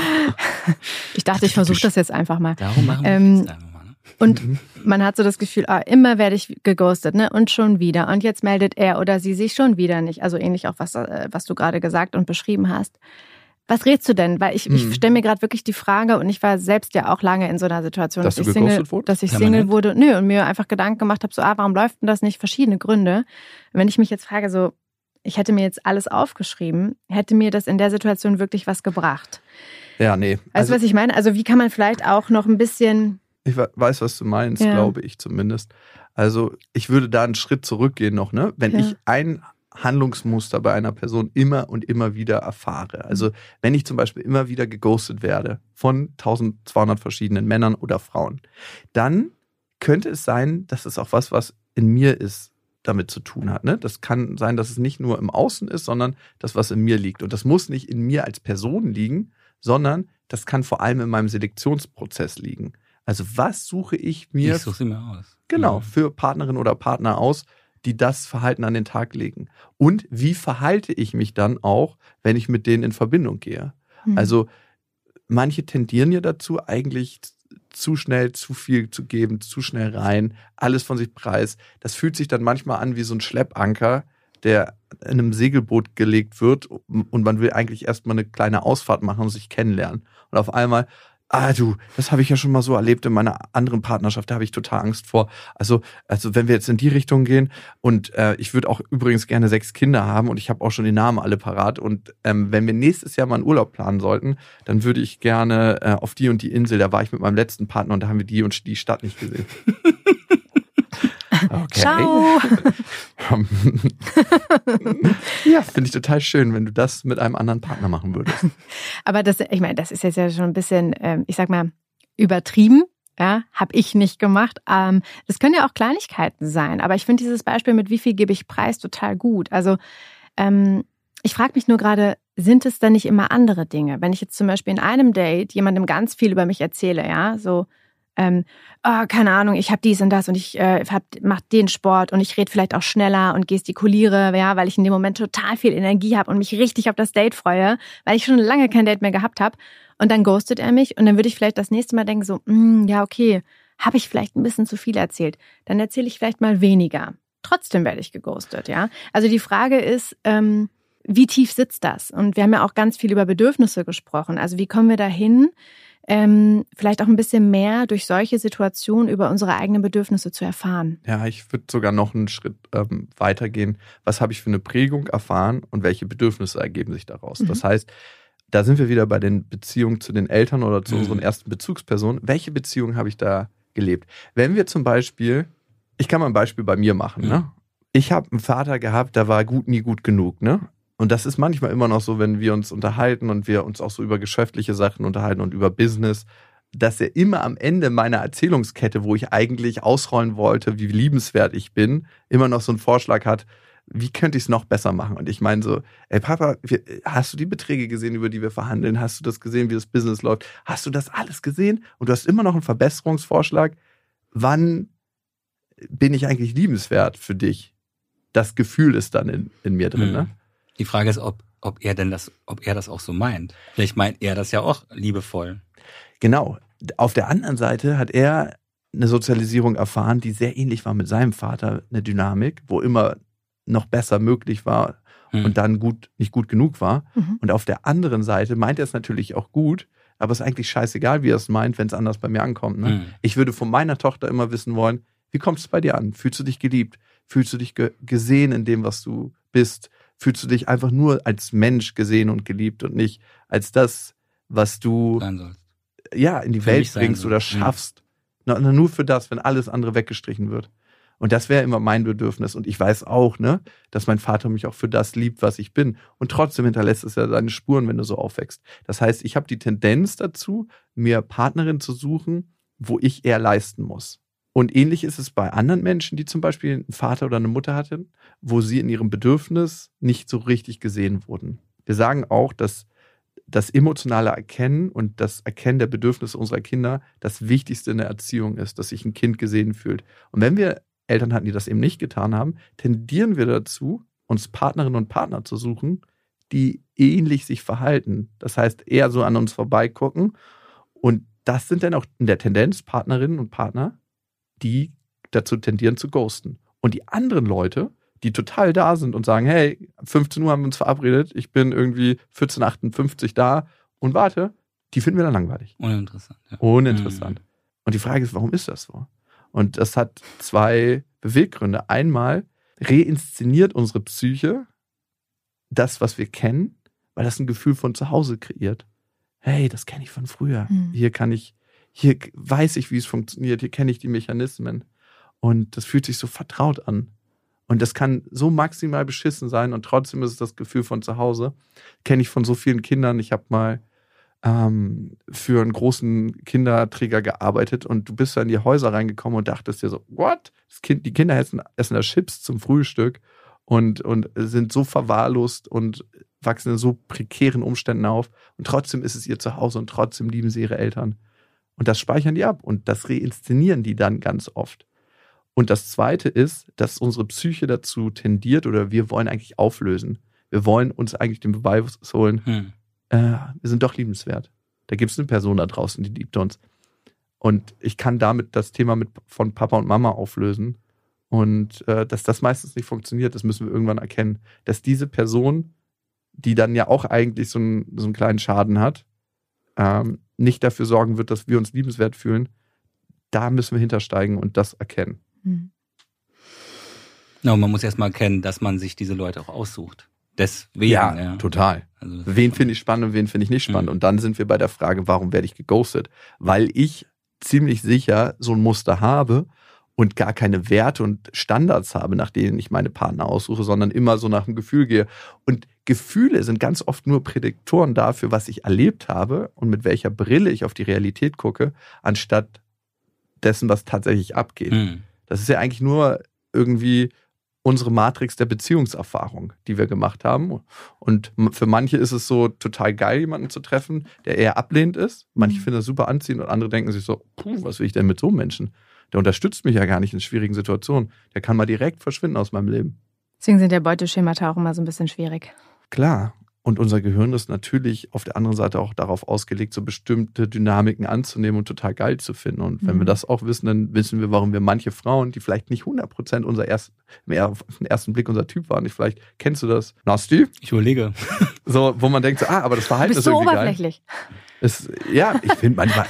Ich dachte, ich versuche das jetzt einfach mal. Darum machen wir ähm, das. Ne? Und mhm. man hat so das Gefühl, ah, immer werde ich geghostet, ne? Und schon wieder. Und jetzt meldet er oder sie sich schon wieder nicht. Also ähnlich auch, was, äh, was du gerade gesagt und beschrieben hast. Was rätst du denn? Weil ich, mhm. ich stelle mir gerade wirklich die Frage und ich war selbst ja auch lange in so einer Situation, dass, dass ich Single, dass ich Single wurde. Nö, und mir einfach Gedanken gemacht habe, so, ah, warum läuft denn das nicht? Verschiedene Gründe. wenn ich mich jetzt frage, so, ich hätte mir jetzt alles aufgeschrieben, hätte mir das in der Situation wirklich was gebracht? Ja, nee. Also, weißt du, was ich meine? Also, wie kann man vielleicht auch noch ein bisschen ich weiß, was du meinst, ja. glaube ich zumindest. Also ich würde da einen Schritt zurückgehen noch, ne? Wenn ja. ich ein Handlungsmuster bei einer Person immer und immer wieder erfahre. Also wenn ich zum Beispiel immer wieder geghostet werde von 1200 verschiedenen Männern oder Frauen, dann könnte es sein, dass es auch was, was in mir ist, damit zu tun hat. Ne? Das kann sein, dass es nicht nur im Außen ist, sondern das, was in mir liegt. Und das muss nicht in mir als Person liegen, sondern das kann vor allem in meinem Selektionsprozess liegen. Also was suche ich mir? Ich suche sie mir aus. Genau, für Partnerin oder Partner aus, die das Verhalten an den Tag legen. Und wie verhalte ich mich dann auch, wenn ich mit denen in Verbindung gehe? Mhm. Also manche tendieren ja dazu, eigentlich zu schnell zu viel zu geben, zu schnell rein, alles von sich preis. Das fühlt sich dann manchmal an wie so ein Schleppanker, der in einem Segelboot gelegt wird und man will eigentlich erstmal eine kleine Ausfahrt machen und sich kennenlernen. Und auf einmal Ah, du, das habe ich ja schon mal so erlebt in meiner anderen Partnerschaft, da habe ich total Angst vor. Also, also wenn wir jetzt in die Richtung gehen und äh, ich würde auch übrigens gerne sechs Kinder haben und ich habe auch schon die Namen alle parat und ähm, wenn wir nächstes Jahr mal einen Urlaub planen sollten, dann würde ich gerne äh, auf die und die Insel, da war ich mit meinem letzten Partner und da haben wir die und die Stadt nicht gesehen. <laughs> Okay. Ciao. <laughs> ja, finde ich total schön, wenn du das mit einem anderen Partner machen würdest. <laughs> Aber das, ich meine, das ist jetzt ja schon ein bisschen, ähm, ich sag mal, übertrieben. Ja, habe ich nicht gemacht. Ähm, das können ja auch Kleinigkeiten sein, aber ich finde dieses Beispiel mit wie viel gebe ich preis total gut. Also ähm, ich frage mich nur gerade, sind es dann nicht immer andere Dinge? Wenn ich jetzt zum Beispiel in einem Date jemandem ganz viel über mich erzähle, ja, so ähm, oh, keine Ahnung, ich habe dies und das und ich äh, hab, mach den Sport und ich rede vielleicht auch schneller und gestikuliere, ja, weil ich in dem Moment total viel Energie habe und mich richtig auf das Date freue, weil ich schon lange kein Date mehr gehabt habe. Und dann ghostet er mich und dann würde ich vielleicht das nächste Mal denken so, mm, ja okay, habe ich vielleicht ein bisschen zu viel erzählt. Dann erzähle ich vielleicht mal weniger. Trotzdem werde ich geghostet, ja. Also die Frage ist, ähm, wie tief sitzt das? Und wir haben ja auch ganz viel über Bedürfnisse gesprochen. Also wie kommen wir dahin, ähm, vielleicht auch ein bisschen mehr durch solche Situationen über unsere eigenen Bedürfnisse zu erfahren? Ja, ich würde sogar noch einen Schritt ähm, weitergehen. Was habe ich für eine Prägung erfahren und welche Bedürfnisse ergeben sich daraus? Mhm. Das heißt, da sind wir wieder bei den Beziehungen zu den Eltern oder zu mhm. unseren ersten Bezugspersonen. Welche Beziehung habe ich da gelebt? Wenn wir zum Beispiel, ich kann mal ein Beispiel bei mir machen, mhm. ne? Ich habe einen Vater gehabt, der war gut, nie gut genug, ne? Und das ist manchmal immer noch so, wenn wir uns unterhalten und wir uns auch so über geschäftliche Sachen unterhalten und über Business, dass er immer am Ende meiner Erzählungskette, wo ich eigentlich ausrollen wollte, wie liebenswert ich bin, immer noch so einen Vorschlag hat, wie könnte ich es noch besser machen? Und ich meine so, ey Papa, hast du die Beträge gesehen, über die wir verhandeln? Hast du das gesehen, wie das Business läuft? Hast du das alles gesehen? Und du hast immer noch einen Verbesserungsvorschlag. Wann bin ich eigentlich liebenswert für dich? Das Gefühl ist dann in, in mir drin, mhm. ne? Die Frage ist, ob, ob er denn das, ob er das auch so meint. Vielleicht meint er das ja auch liebevoll. Genau. Auf der anderen Seite hat er eine Sozialisierung erfahren, die sehr ähnlich war mit seinem Vater, eine Dynamik, wo immer noch besser möglich war mhm. und dann gut, nicht gut genug war. Mhm. Und auf der anderen Seite meint er es natürlich auch gut, aber es ist eigentlich scheißegal, wie er es meint, wenn es anders bei mir ankommt. Ne? Mhm. Ich würde von meiner Tochter immer wissen wollen, wie kommt es bei dir an? Fühlst du dich geliebt? Fühlst du dich ge gesehen in dem, was du bist? Fühlst du dich einfach nur als Mensch gesehen und geliebt und nicht als das, was du ja in die für Welt bringst oder schaffst. Ja. Na, nur für das, wenn alles andere weggestrichen wird. Und das wäre immer mein Bedürfnis. Und ich weiß auch, ne, dass mein Vater mich auch für das liebt, was ich bin. Und trotzdem hinterlässt es ja seine Spuren, wenn du so aufwächst. Das heißt, ich habe die Tendenz dazu, mir Partnerin zu suchen, wo ich eher leisten muss. Und ähnlich ist es bei anderen Menschen, die zum Beispiel einen Vater oder eine Mutter hatten, wo sie in ihrem Bedürfnis nicht so richtig gesehen wurden. Wir sagen auch, dass das emotionale Erkennen und das Erkennen der Bedürfnisse unserer Kinder das Wichtigste in der Erziehung ist, dass sich ein Kind gesehen fühlt. Und wenn wir Eltern hatten, die das eben nicht getan haben, tendieren wir dazu, uns Partnerinnen und Partner zu suchen, die ähnlich sich verhalten. Das heißt, eher so an uns vorbeigucken. Und das sind dann auch in der Tendenz Partnerinnen und Partner, die dazu tendieren zu ghosten. Und die anderen Leute, die total da sind und sagen, hey, 15 Uhr haben wir uns verabredet, ich bin irgendwie 14.58 da und warte, die finden wir dann langweilig. Uninteressant. Ja. Uninteressant. Mhm. Und die Frage ist, warum ist das so? Und das hat zwei Beweggründe. Einmal reinszeniert unsere Psyche das, was wir kennen, weil das ein Gefühl von zu Hause kreiert. Hey, das kenne ich von früher. Mhm. Hier kann ich hier weiß ich, wie es funktioniert, hier kenne ich die Mechanismen. Und das fühlt sich so vertraut an. Und das kann so maximal beschissen sein und trotzdem ist es das Gefühl von zu Hause. Kenne ich von so vielen Kindern. Ich habe mal ähm, für einen großen Kinderträger gearbeitet und du bist da in die Häuser reingekommen und dachtest dir so, what? Kind, die Kinder essen, essen da Chips zum Frühstück und, und sind so verwahrlost und wachsen in so prekären Umständen auf. Und trotzdem ist es ihr Zuhause und trotzdem lieben sie ihre Eltern. Und das speichern die ab und das reinszenieren die dann ganz oft. Und das Zweite ist, dass unsere Psyche dazu tendiert oder wir wollen eigentlich auflösen. Wir wollen uns eigentlich den Beweis holen, hm. äh, wir sind doch liebenswert. Da gibt es eine Person da draußen, die liebt uns. Und ich kann damit das Thema mit, von Papa und Mama auflösen. Und äh, dass das meistens nicht funktioniert, das müssen wir irgendwann erkennen. Dass diese Person, die dann ja auch eigentlich so einen, so einen kleinen Schaden hat, ähm, nicht dafür sorgen wird, dass wir uns liebenswert fühlen, da müssen wir hintersteigen und das erkennen. Mhm. No, man muss erstmal erkennen, dass man sich diese Leute auch aussucht. Deswegen. Ja, ja. total. Also wen finde ich spannend und wen finde ich nicht spannend? Mhm. Und dann sind wir bei der Frage, warum werde ich geghostet? Weil ich ziemlich sicher so ein Muster habe und gar keine Werte und Standards habe, nach denen ich meine Partner aussuche, sondern immer so nach dem Gefühl gehe. Und Gefühle sind ganz oft nur Prädiktoren dafür, was ich erlebt habe und mit welcher Brille ich auf die Realität gucke, anstatt dessen, was tatsächlich abgeht. Mhm. Das ist ja eigentlich nur irgendwie unsere Matrix der Beziehungserfahrung, die wir gemacht haben. Und für manche ist es so total geil, jemanden zu treffen, der eher ablehnend ist. Manche mhm. finden das super anziehend und andere denken sich so, puh, was will ich denn mit so einem Menschen? Der unterstützt mich ja gar nicht in schwierigen Situationen. Der kann mal direkt verschwinden aus meinem Leben. Deswegen sind ja Beuteschemata auch immer so ein bisschen schwierig. Klar. Und unser Gehirn ist natürlich auf der anderen Seite auch darauf ausgelegt, so bestimmte Dynamiken anzunehmen und total geil zu finden. Und wenn mhm. wir das auch wissen, dann wissen wir, warum wir manche Frauen, die vielleicht nicht 100% unser erst, mehr auf den ersten Blick unser Typ waren, nicht vielleicht kennst du das, Nasty? Ich überlege. <laughs> So, wo man denkt, so, ah, aber das Verhalten bist ist irgendwie so oberflächlich. geil. Ist, ja, ich finde manchmal.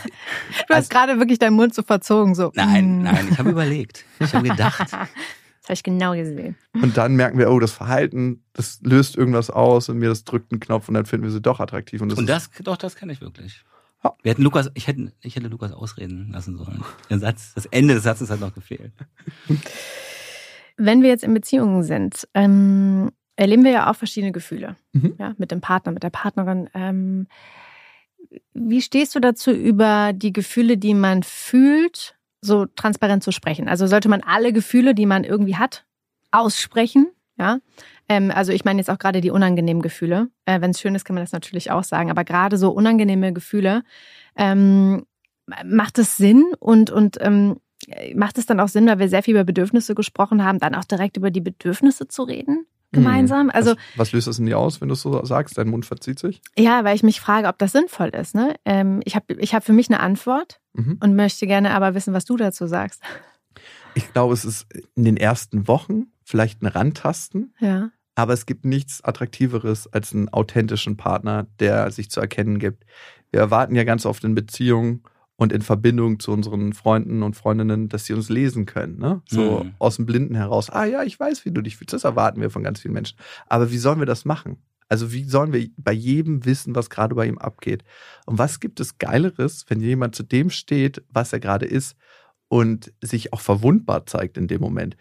Du hast gerade wirklich deinen Mund so verzogen, so. Nein, mm. nein, ich habe überlegt. Ich habe gedacht. <laughs> Das habe ich genau gesehen. Und dann merken wir, oh, das Verhalten, das löst irgendwas aus und mir das drückt einen Knopf und dann finden wir sie doch attraktiv. Und das, und das doch, das kann ich wirklich. Ja. Wir hätten Lukas, ich hätte, ich hätte Lukas ausreden lassen sollen. Der Satz, das Ende des Satzes hat noch gefehlt. Wenn wir jetzt in Beziehungen sind, ähm, erleben wir ja auch verschiedene Gefühle. Mhm. Ja, mit dem Partner, mit der Partnerin. Ähm, wie stehst du dazu über die Gefühle, die man fühlt so transparent zu sprechen. Also sollte man alle Gefühle, die man irgendwie hat, aussprechen. Ja. Ähm, also ich meine jetzt auch gerade die unangenehmen Gefühle. Äh, Wenn es schön ist, kann man das natürlich auch sagen. Aber gerade so unangenehme Gefühle, ähm, macht es Sinn und, und ähm, macht es dann auch Sinn, weil wir sehr viel über Bedürfnisse gesprochen haben, dann auch direkt über die Bedürfnisse zu reden? Gemeinsam. Also was, was löst das in dir aus, wenn du es so sagst? Dein Mund verzieht sich? Ja, weil ich mich frage, ob das sinnvoll ist. Ne? Ähm, ich habe ich hab für mich eine Antwort mhm. und möchte gerne aber wissen, was du dazu sagst. Ich glaube, es ist in den ersten Wochen vielleicht ein Randtasten. Ja. Aber es gibt nichts Attraktiveres als einen authentischen Partner, der sich zu erkennen gibt. Wir erwarten ja ganz oft in Beziehungen, und in Verbindung zu unseren Freunden und Freundinnen, dass sie uns lesen können. Ne? So mhm. aus dem Blinden heraus. Ah ja, ich weiß, wie du dich fühlst. Das erwarten wir von ganz vielen Menschen. Aber wie sollen wir das machen? Also wie sollen wir bei jedem wissen, was gerade bei ihm abgeht? Und was gibt es Geileres, wenn jemand zu dem steht, was er gerade ist und sich auch verwundbar zeigt in dem Moment?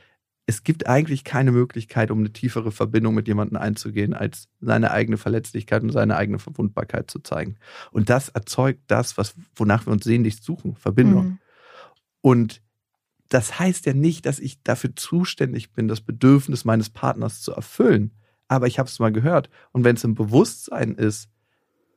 Es gibt eigentlich keine Möglichkeit, um eine tiefere Verbindung mit jemandem einzugehen, als seine eigene Verletzlichkeit und seine eigene Verwundbarkeit zu zeigen. Und das erzeugt das, was, wonach wir uns sehnlichst suchen, Verbindung. Mhm. Und das heißt ja nicht, dass ich dafür zuständig bin, das Bedürfnis meines Partners zu erfüllen. Aber ich habe es mal gehört. Und wenn es im Bewusstsein ist,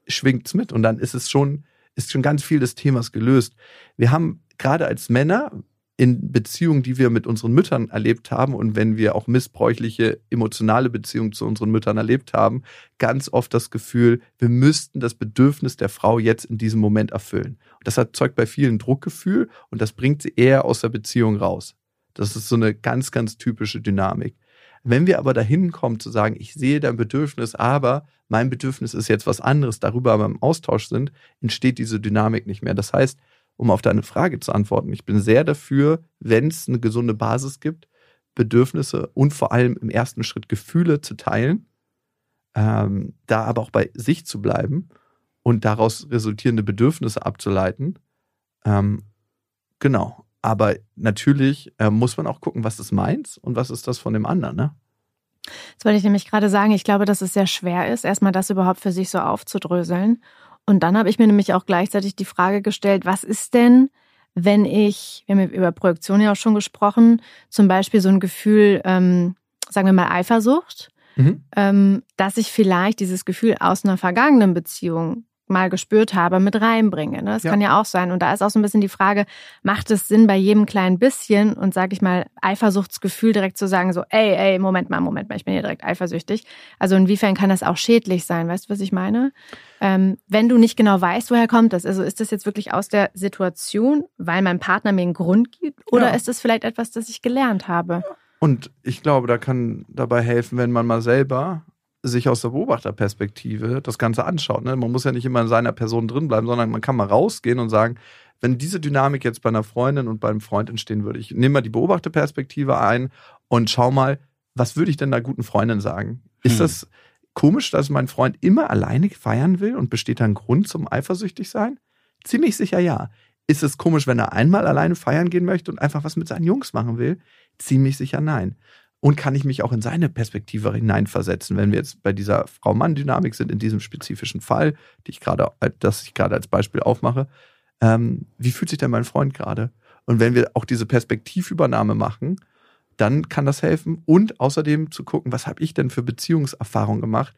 schwingt es mit. Und dann ist es schon, ist schon ganz viel des Themas gelöst. Wir haben gerade als Männer, in Beziehungen, die wir mit unseren Müttern erlebt haben und wenn wir auch missbräuchliche emotionale Beziehungen zu unseren Müttern erlebt haben, ganz oft das Gefühl, wir müssten das Bedürfnis der Frau jetzt in diesem Moment erfüllen. Und das erzeugt bei vielen Druckgefühl und das bringt sie eher aus der Beziehung raus. Das ist so eine ganz, ganz typische Dynamik. Wenn wir aber dahin kommen zu sagen, ich sehe dein Bedürfnis, aber mein Bedürfnis ist jetzt was anderes, darüber aber im Austausch sind, entsteht diese Dynamik nicht mehr. Das heißt, um auf deine Frage zu antworten. Ich bin sehr dafür, wenn es eine gesunde Basis gibt, Bedürfnisse und vor allem im ersten Schritt Gefühle zu teilen, ähm, da aber auch bei sich zu bleiben und daraus resultierende Bedürfnisse abzuleiten. Ähm, genau. Aber natürlich äh, muss man auch gucken, was ist meins und was ist das von dem anderen. Ne? Das wollte ich nämlich gerade sagen. Ich glaube, dass es sehr schwer ist, erstmal das überhaupt für sich so aufzudröseln. Und dann habe ich mir nämlich auch gleichzeitig die Frage gestellt, was ist denn, wenn ich, wir haben über Projektion ja auch schon gesprochen, zum Beispiel so ein Gefühl, ähm, sagen wir mal Eifersucht, mhm. ähm, dass ich vielleicht dieses Gefühl aus einer vergangenen Beziehung mal gespürt habe, mit reinbringe. Ne? Das ja. kann ja auch sein. Und da ist auch so ein bisschen die Frage, macht es Sinn, bei jedem kleinen bisschen und sage ich mal, Eifersuchtsgefühl direkt zu sagen, so, ey, ey, Moment mal, Moment mal, ich bin hier direkt eifersüchtig. Also inwiefern kann das auch schädlich sein? Weißt du, was ich meine? Ähm, wenn du nicht genau weißt, woher kommt das, also ist das jetzt wirklich aus der Situation, weil mein Partner mir einen Grund gibt, oder ja. ist es vielleicht etwas, das ich gelernt habe? Und ich glaube, da kann dabei helfen, wenn man mal selber sich aus der Beobachterperspektive das Ganze anschaut. Ne? Man muss ja nicht immer in seiner Person drin bleiben, sondern man kann mal rausgehen und sagen, wenn diese Dynamik jetzt bei einer Freundin und beim Freund entstehen würde, ich nehme mal die Beobachterperspektive ein und schau mal, was würde ich denn einer guten Freundin sagen? Ist hm. das komisch, dass mein Freund immer alleine feiern will und besteht da ein Grund zum eifersüchtig sein? Ziemlich sicher ja. Ist es komisch, wenn er einmal alleine feiern gehen möchte und einfach was mit seinen Jungs machen will? Ziemlich sicher nein und kann ich mich auch in seine Perspektive hineinversetzen, wenn wir jetzt bei dieser Frau-Mann-Dynamik sind, in diesem spezifischen Fall, die ich gerade, das ich gerade als Beispiel aufmache. Ähm, wie fühlt sich denn mein Freund gerade? Und wenn wir auch diese Perspektivübernahme machen, dann kann das helfen. Und außerdem zu gucken, was habe ich denn für Beziehungserfahrungen gemacht,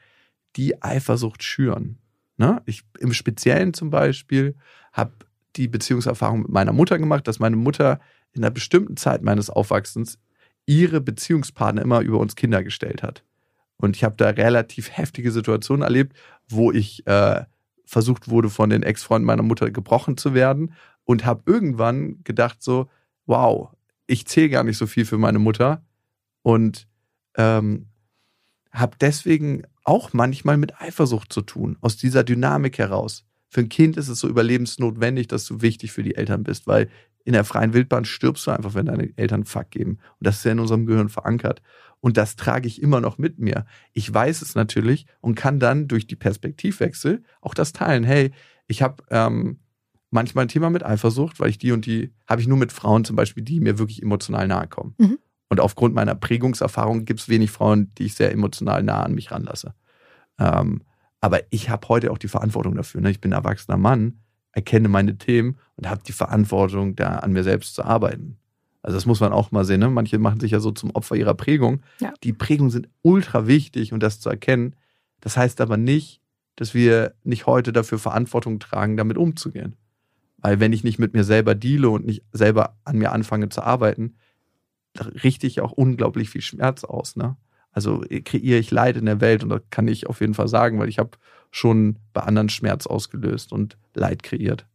die Eifersucht schüren. Ne? Ich im Speziellen zum Beispiel habe die Beziehungserfahrung mit meiner Mutter gemacht, dass meine Mutter in einer bestimmten Zeit meines Aufwachsens ihre Beziehungspartner immer über uns Kinder gestellt hat. Und ich habe da relativ heftige Situationen erlebt, wo ich äh, versucht wurde, von den Ex-Freunden meiner Mutter gebrochen zu werden und habe irgendwann gedacht so, wow, ich zähle gar nicht so viel für meine Mutter und ähm, habe deswegen auch manchmal mit Eifersucht zu tun, aus dieser Dynamik heraus. Für ein Kind ist es so überlebensnotwendig, dass du wichtig für die Eltern bist, weil in der freien Wildbahn stirbst du einfach, wenn deine Eltern Fuck geben. Und das ist ja in unserem Gehirn verankert. Und das trage ich immer noch mit mir. Ich weiß es natürlich und kann dann durch die Perspektivwechsel auch das teilen. Hey, ich habe ähm, manchmal ein Thema mit Eifersucht, weil ich die und die habe ich nur mit Frauen zum Beispiel, die mir wirklich emotional nahe kommen. Mhm. Und aufgrund meiner Prägungserfahrung gibt es wenig Frauen, die ich sehr emotional nah an mich ranlasse. Ähm, aber ich habe heute auch die Verantwortung dafür. Ne? Ich bin ein erwachsener Mann, erkenne meine Themen und habe die Verantwortung, da an mir selbst zu arbeiten. Also das muss man auch mal sehen. Ne? Manche machen sich ja so zum Opfer ihrer Prägung. Ja. Die Prägungen sind ultra wichtig und das zu erkennen. Das heißt aber nicht, dass wir nicht heute dafür Verantwortung tragen, damit umzugehen. Weil wenn ich nicht mit mir selber deale und nicht selber an mir anfange zu arbeiten, richte ich auch unglaublich viel Schmerz aus. Ne? Also kreiere ich Leid in der Welt und das kann ich auf jeden Fall sagen, weil ich habe schon bei anderen Schmerz ausgelöst und Leid kreiert.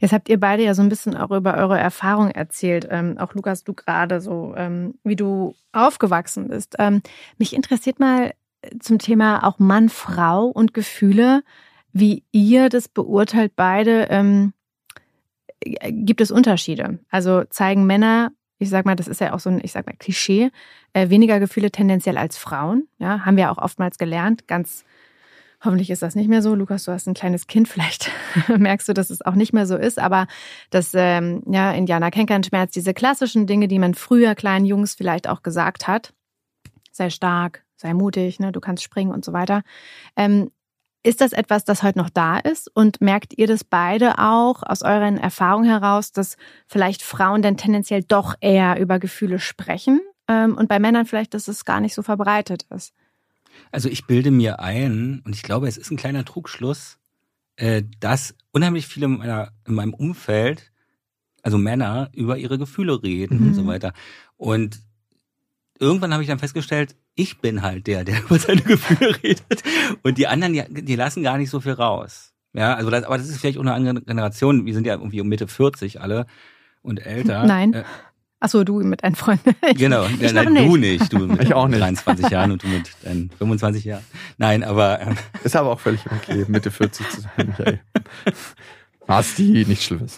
Jetzt habt ihr beide ja so ein bisschen auch über eure Erfahrung erzählt. Ähm, auch Lukas, du gerade so, ähm, wie du aufgewachsen bist. Ähm, mich interessiert mal zum Thema auch Mann, Frau und Gefühle wie ihr das beurteilt beide. Ähm, gibt es Unterschiede? Also zeigen Männer, ich sag mal, das ist ja auch so ein, ich sag mal, Klischee, äh, weniger Gefühle tendenziell als Frauen. Ja, haben wir auch oftmals gelernt. Ganz hoffentlich ist das nicht mehr so. Lukas, du hast ein kleines Kind, <laughs> vielleicht merkst du, dass es auch nicht mehr so ist. Aber das, ähm, ja, Indianer Schmerz, diese klassischen Dinge, die man früher kleinen Jungs vielleicht auch gesagt hat. Sei stark, sei mutig, ne, du kannst springen und so weiter. Ähm, ist das etwas, das heute noch da ist? Und merkt ihr das beide auch aus euren Erfahrungen heraus, dass vielleicht Frauen denn tendenziell doch eher über Gefühle sprechen ähm, und bei Männern vielleicht, dass es gar nicht so verbreitet ist? Also ich bilde mir ein, und ich glaube, es ist ein kleiner Trugschluss, äh, dass unheimlich viele in, meiner, in meinem Umfeld, also Männer, über ihre Gefühle reden mhm. und so mhm. weiter. Und irgendwann habe ich dann festgestellt, ich bin halt der, der <laughs> über seine Gefühle redet. Und die anderen, die, die lassen gar nicht so viel raus. Ja, also das, aber das ist vielleicht auch eine andere Generation. Wir sind ja irgendwie um Mitte 40 alle und älter. Nein. Äh, Achso, du mit deinen Freunden. <laughs> genau, ja, nein, du nicht. Du mit <laughs> ich auch nicht. 23 Jahren und du mit deinen 25 Jahren. Nein, aber. Ähm, ist aber auch völlig okay, Mitte 40 zu sein, Michael. Basti, nicht Schlimmes.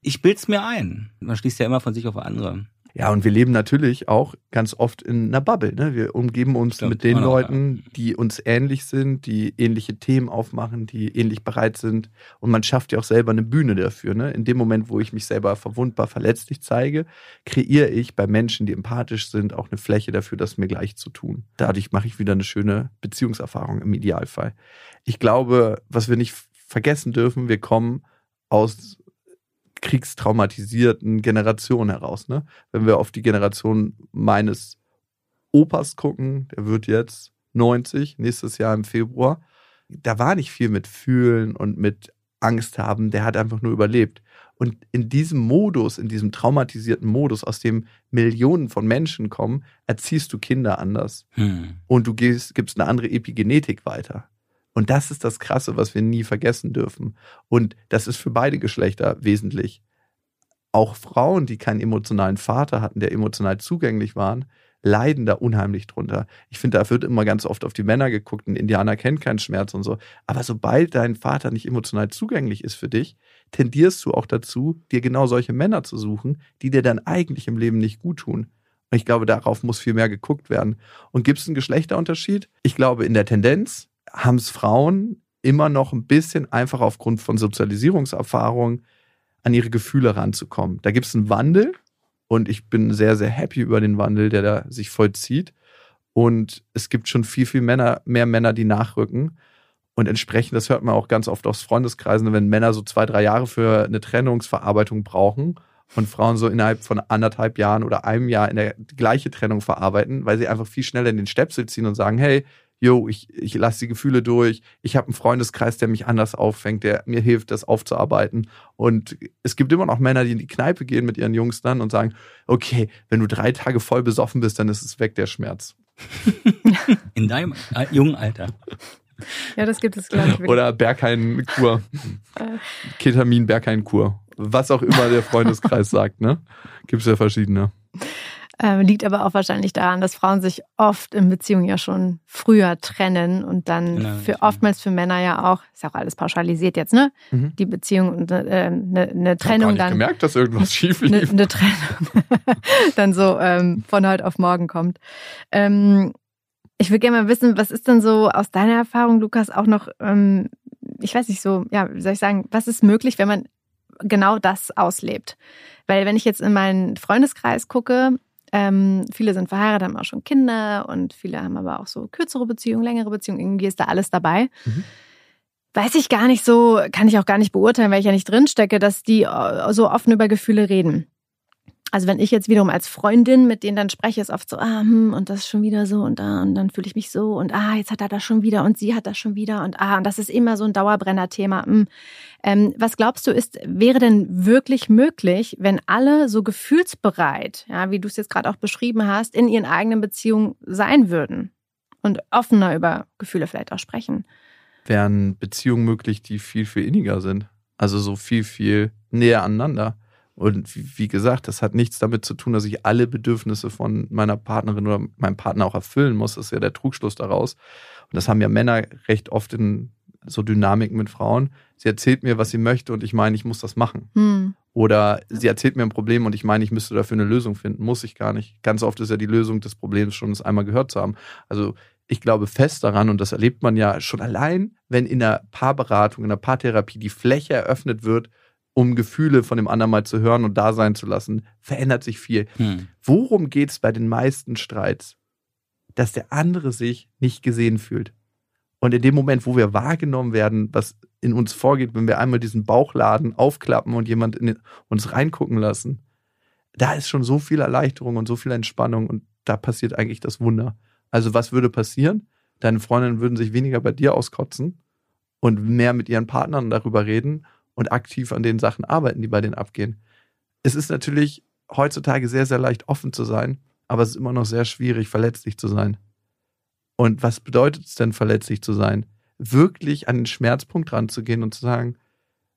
Ich bild's mir ein. Man schließt ja immer von sich auf andere. Ja, und wir leben natürlich auch ganz oft in einer Bubble. Ne? Wir umgeben uns Stimmt, mit den noch, Leuten, ja. die uns ähnlich sind, die ähnliche Themen aufmachen, die ähnlich bereit sind. Und man schafft ja auch selber eine Bühne dafür. Ne? In dem Moment, wo ich mich selber verwundbar, verletzlich zeige, kreiere ich bei Menschen, die empathisch sind, auch eine Fläche dafür, das mir gleich zu tun. Dadurch mache ich wieder eine schöne Beziehungserfahrung im Idealfall. Ich glaube, was wir nicht vergessen dürfen, wir kommen aus kriegstraumatisierten Generation heraus. Ne? Wenn wir auf die Generation meines Opas gucken, der wird jetzt 90, nächstes Jahr im Februar, da war nicht viel mit Fühlen und mit Angst haben, der hat einfach nur überlebt. Und in diesem Modus, in diesem traumatisierten Modus, aus dem Millionen von Menschen kommen, erziehst du Kinder anders. Hm. Und du gibst, gibst eine andere Epigenetik weiter. Und das ist das Krasse, was wir nie vergessen dürfen. Und das ist für beide Geschlechter wesentlich. Auch Frauen, die keinen emotionalen Vater hatten, der emotional zugänglich waren, leiden da unheimlich drunter. Ich finde, da wird immer ganz oft auf die Männer geguckt. Ein Indianer kennt keinen Schmerz und so. Aber sobald dein Vater nicht emotional zugänglich ist für dich, tendierst du auch dazu, dir genau solche Männer zu suchen, die dir dann eigentlich im Leben nicht gut tun. Und ich glaube, darauf muss viel mehr geguckt werden. Und gibt es einen Geschlechterunterschied? Ich glaube, in der Tendenz haben es Frauen immer noch ein bisschen einfacher aufgrund von Sozialisierungserfahrungen an ihre Gefühle ranzukommen. Da gibt es einen Wandel und ich bin sehr, sehr happy über den Wandel, der da sich vollzieht. Und es gibt schon viel, viel Männer, mehr Männer, die nachrücken. Und entsprechend, das hört man auch ganz oft aus Freundeskreisen, wenn Männer so zwei, drei Jahre für eine Trennungsverarbeitung brauchen und Frauen so innerhalb von anderthalb Jahren oder einem Jahr in der gleiche Trennung verarbeiten, weil sie einfach viel schneller in den Stepsel ziehen und sagen, hey, yo, ich, ich lasse die Gefühle durch, ich habe einen Freundeskreis, der mich anders auffängt, der mir hilft, das aufzuarbeiten. Und es gibt immer noch Männer, die in die Kneipe gehen mit ihren Jungs dann und sagen, okay, wenn du drei Tage voll besoffen bist, dann ist es weg, der Schmerz. <laughs> In deinem jungen Alter. Ja, das gibt es, glaube ich. Wirklich. Oder Berghain-Kur. Ketamin-Berghain-Kur. Was auch immer der Freundeskreis <laughs> sagt, ne? Gibt es ja verschiedene. Ähm, liegt aber auch wahrscheinlich daran, dass Frauen sich oft in Beziehungen ja schon früher trennen und dann Genau, für ja. oftmals für Männer ja auch, ist ja auch alles pauschalisiert jetzt, ne? Mhm. Die Beziehung und äh, eine, eine Ich hab gar Trennung nicht dann. gemerkt, dass irgendwas <laughs> schief eine, lief. eine Trennung <laughs> dann so ähm, von heute auf morgen kommt. Ähm, ich würde gerne mal wissen, was ist denn so aus deiner Erfahrung, Lukas, auch noch, ähm, ich weiß nicht so, ja, wie soll ich sagen, was ist möglich, wenn man genau das auslebt? Weil wenn ich jetzt in meinen Freundeskreis gucke, ähm, viele sind verheiratet, haben auch schon Kinder und viele haben aber auch so kürzere Beziehungen, längere Beziehungen, irgendwie ist da alles dabei. Mhm. Weiß ich gar nicht so, kann ich auch gar nicht beurteilen, weil ich ja nicht drinstecke, dass die äh, so offen über Gefühle reden. Also wenn ich jetzt wiederum als Freundin mit denen dann spreche, ist oft so, ah, hm, und das ist schon wieder so und da und dann fühle ich mich so und ah, jetzt hat er das schon wieder und sie hat das schon wieder und ah, und das ist immer so ein Dauerbrenner-Thema. Hm. Ähm, was glaubst du, ist, wäre denn wirklich möglich, wenn alle so gefühlsbereit, ja, wie du es jetzt gerade auch beschrieben hast, in ihren eigenen Beziehungen sein würden und offener über Gefühle vielleicht auch sprechen? Wären Beziehungen möglich, die viel, viel inniger sind. Also so viel, viel näher aneinander. Und wie, gesagt, das hat nichts damit zu tun, dass ich alle Bedürfnisse von meiner Partnerin oder meinem Partner auch erfüllen muss. Das ist ja der Trugschluss daraus. Und das haben ja Männer recht oft in so Dynamiken mit Frauen. Sie erzählt mir, was sie möchte und ich meine, ich muss das machen. Hm. Oder sie erzählt mir ein Problem und ich meine, ich müsste dafür eine Lösung finden. Muss ich gar nicht. Ganz oft ist ja die Lösung des Problems schon, es einmal gehört zu haben. Also ich glaube fest daran und das erlebt man ja schon allein, wenn in der Paarberatung, in der Paartherapie die Fläche eröffnet wird, um Gefühle von dem anderen mal zu hören und da sein zu lassen, verändert sich viel. Hm. Worum geht es bei den meisten Streits? Dass der andere sich nicht gesehen fühlt. Und in dem Moment, wo wir wahrgenommen werden, was in uns vorgeht, wenn wir einmal diesen Bauchladen aufklappen und jemand in uns reingucken lassen, da ist schon so viel Erleichterung und so viel Entspannung und da passiert eigentlich das Wunder. Also was würde passieren? Deine Freundinnen würden sich weniger bei dir auskotzen und mehr mit ihren Partnern darüber reden und aktiv an den Sachen arbeiten, die bei denen abgehen. Es ist natürlich heutzutage sehr, sehr leicht offen zu sein, aber es ist immer noch sehr schwierig, verletzlich zu sein. Und was bedeutet es denn, verletzlich zu sein? Wirklich an den Schmerzpunkt ranzugehen und zu sagen,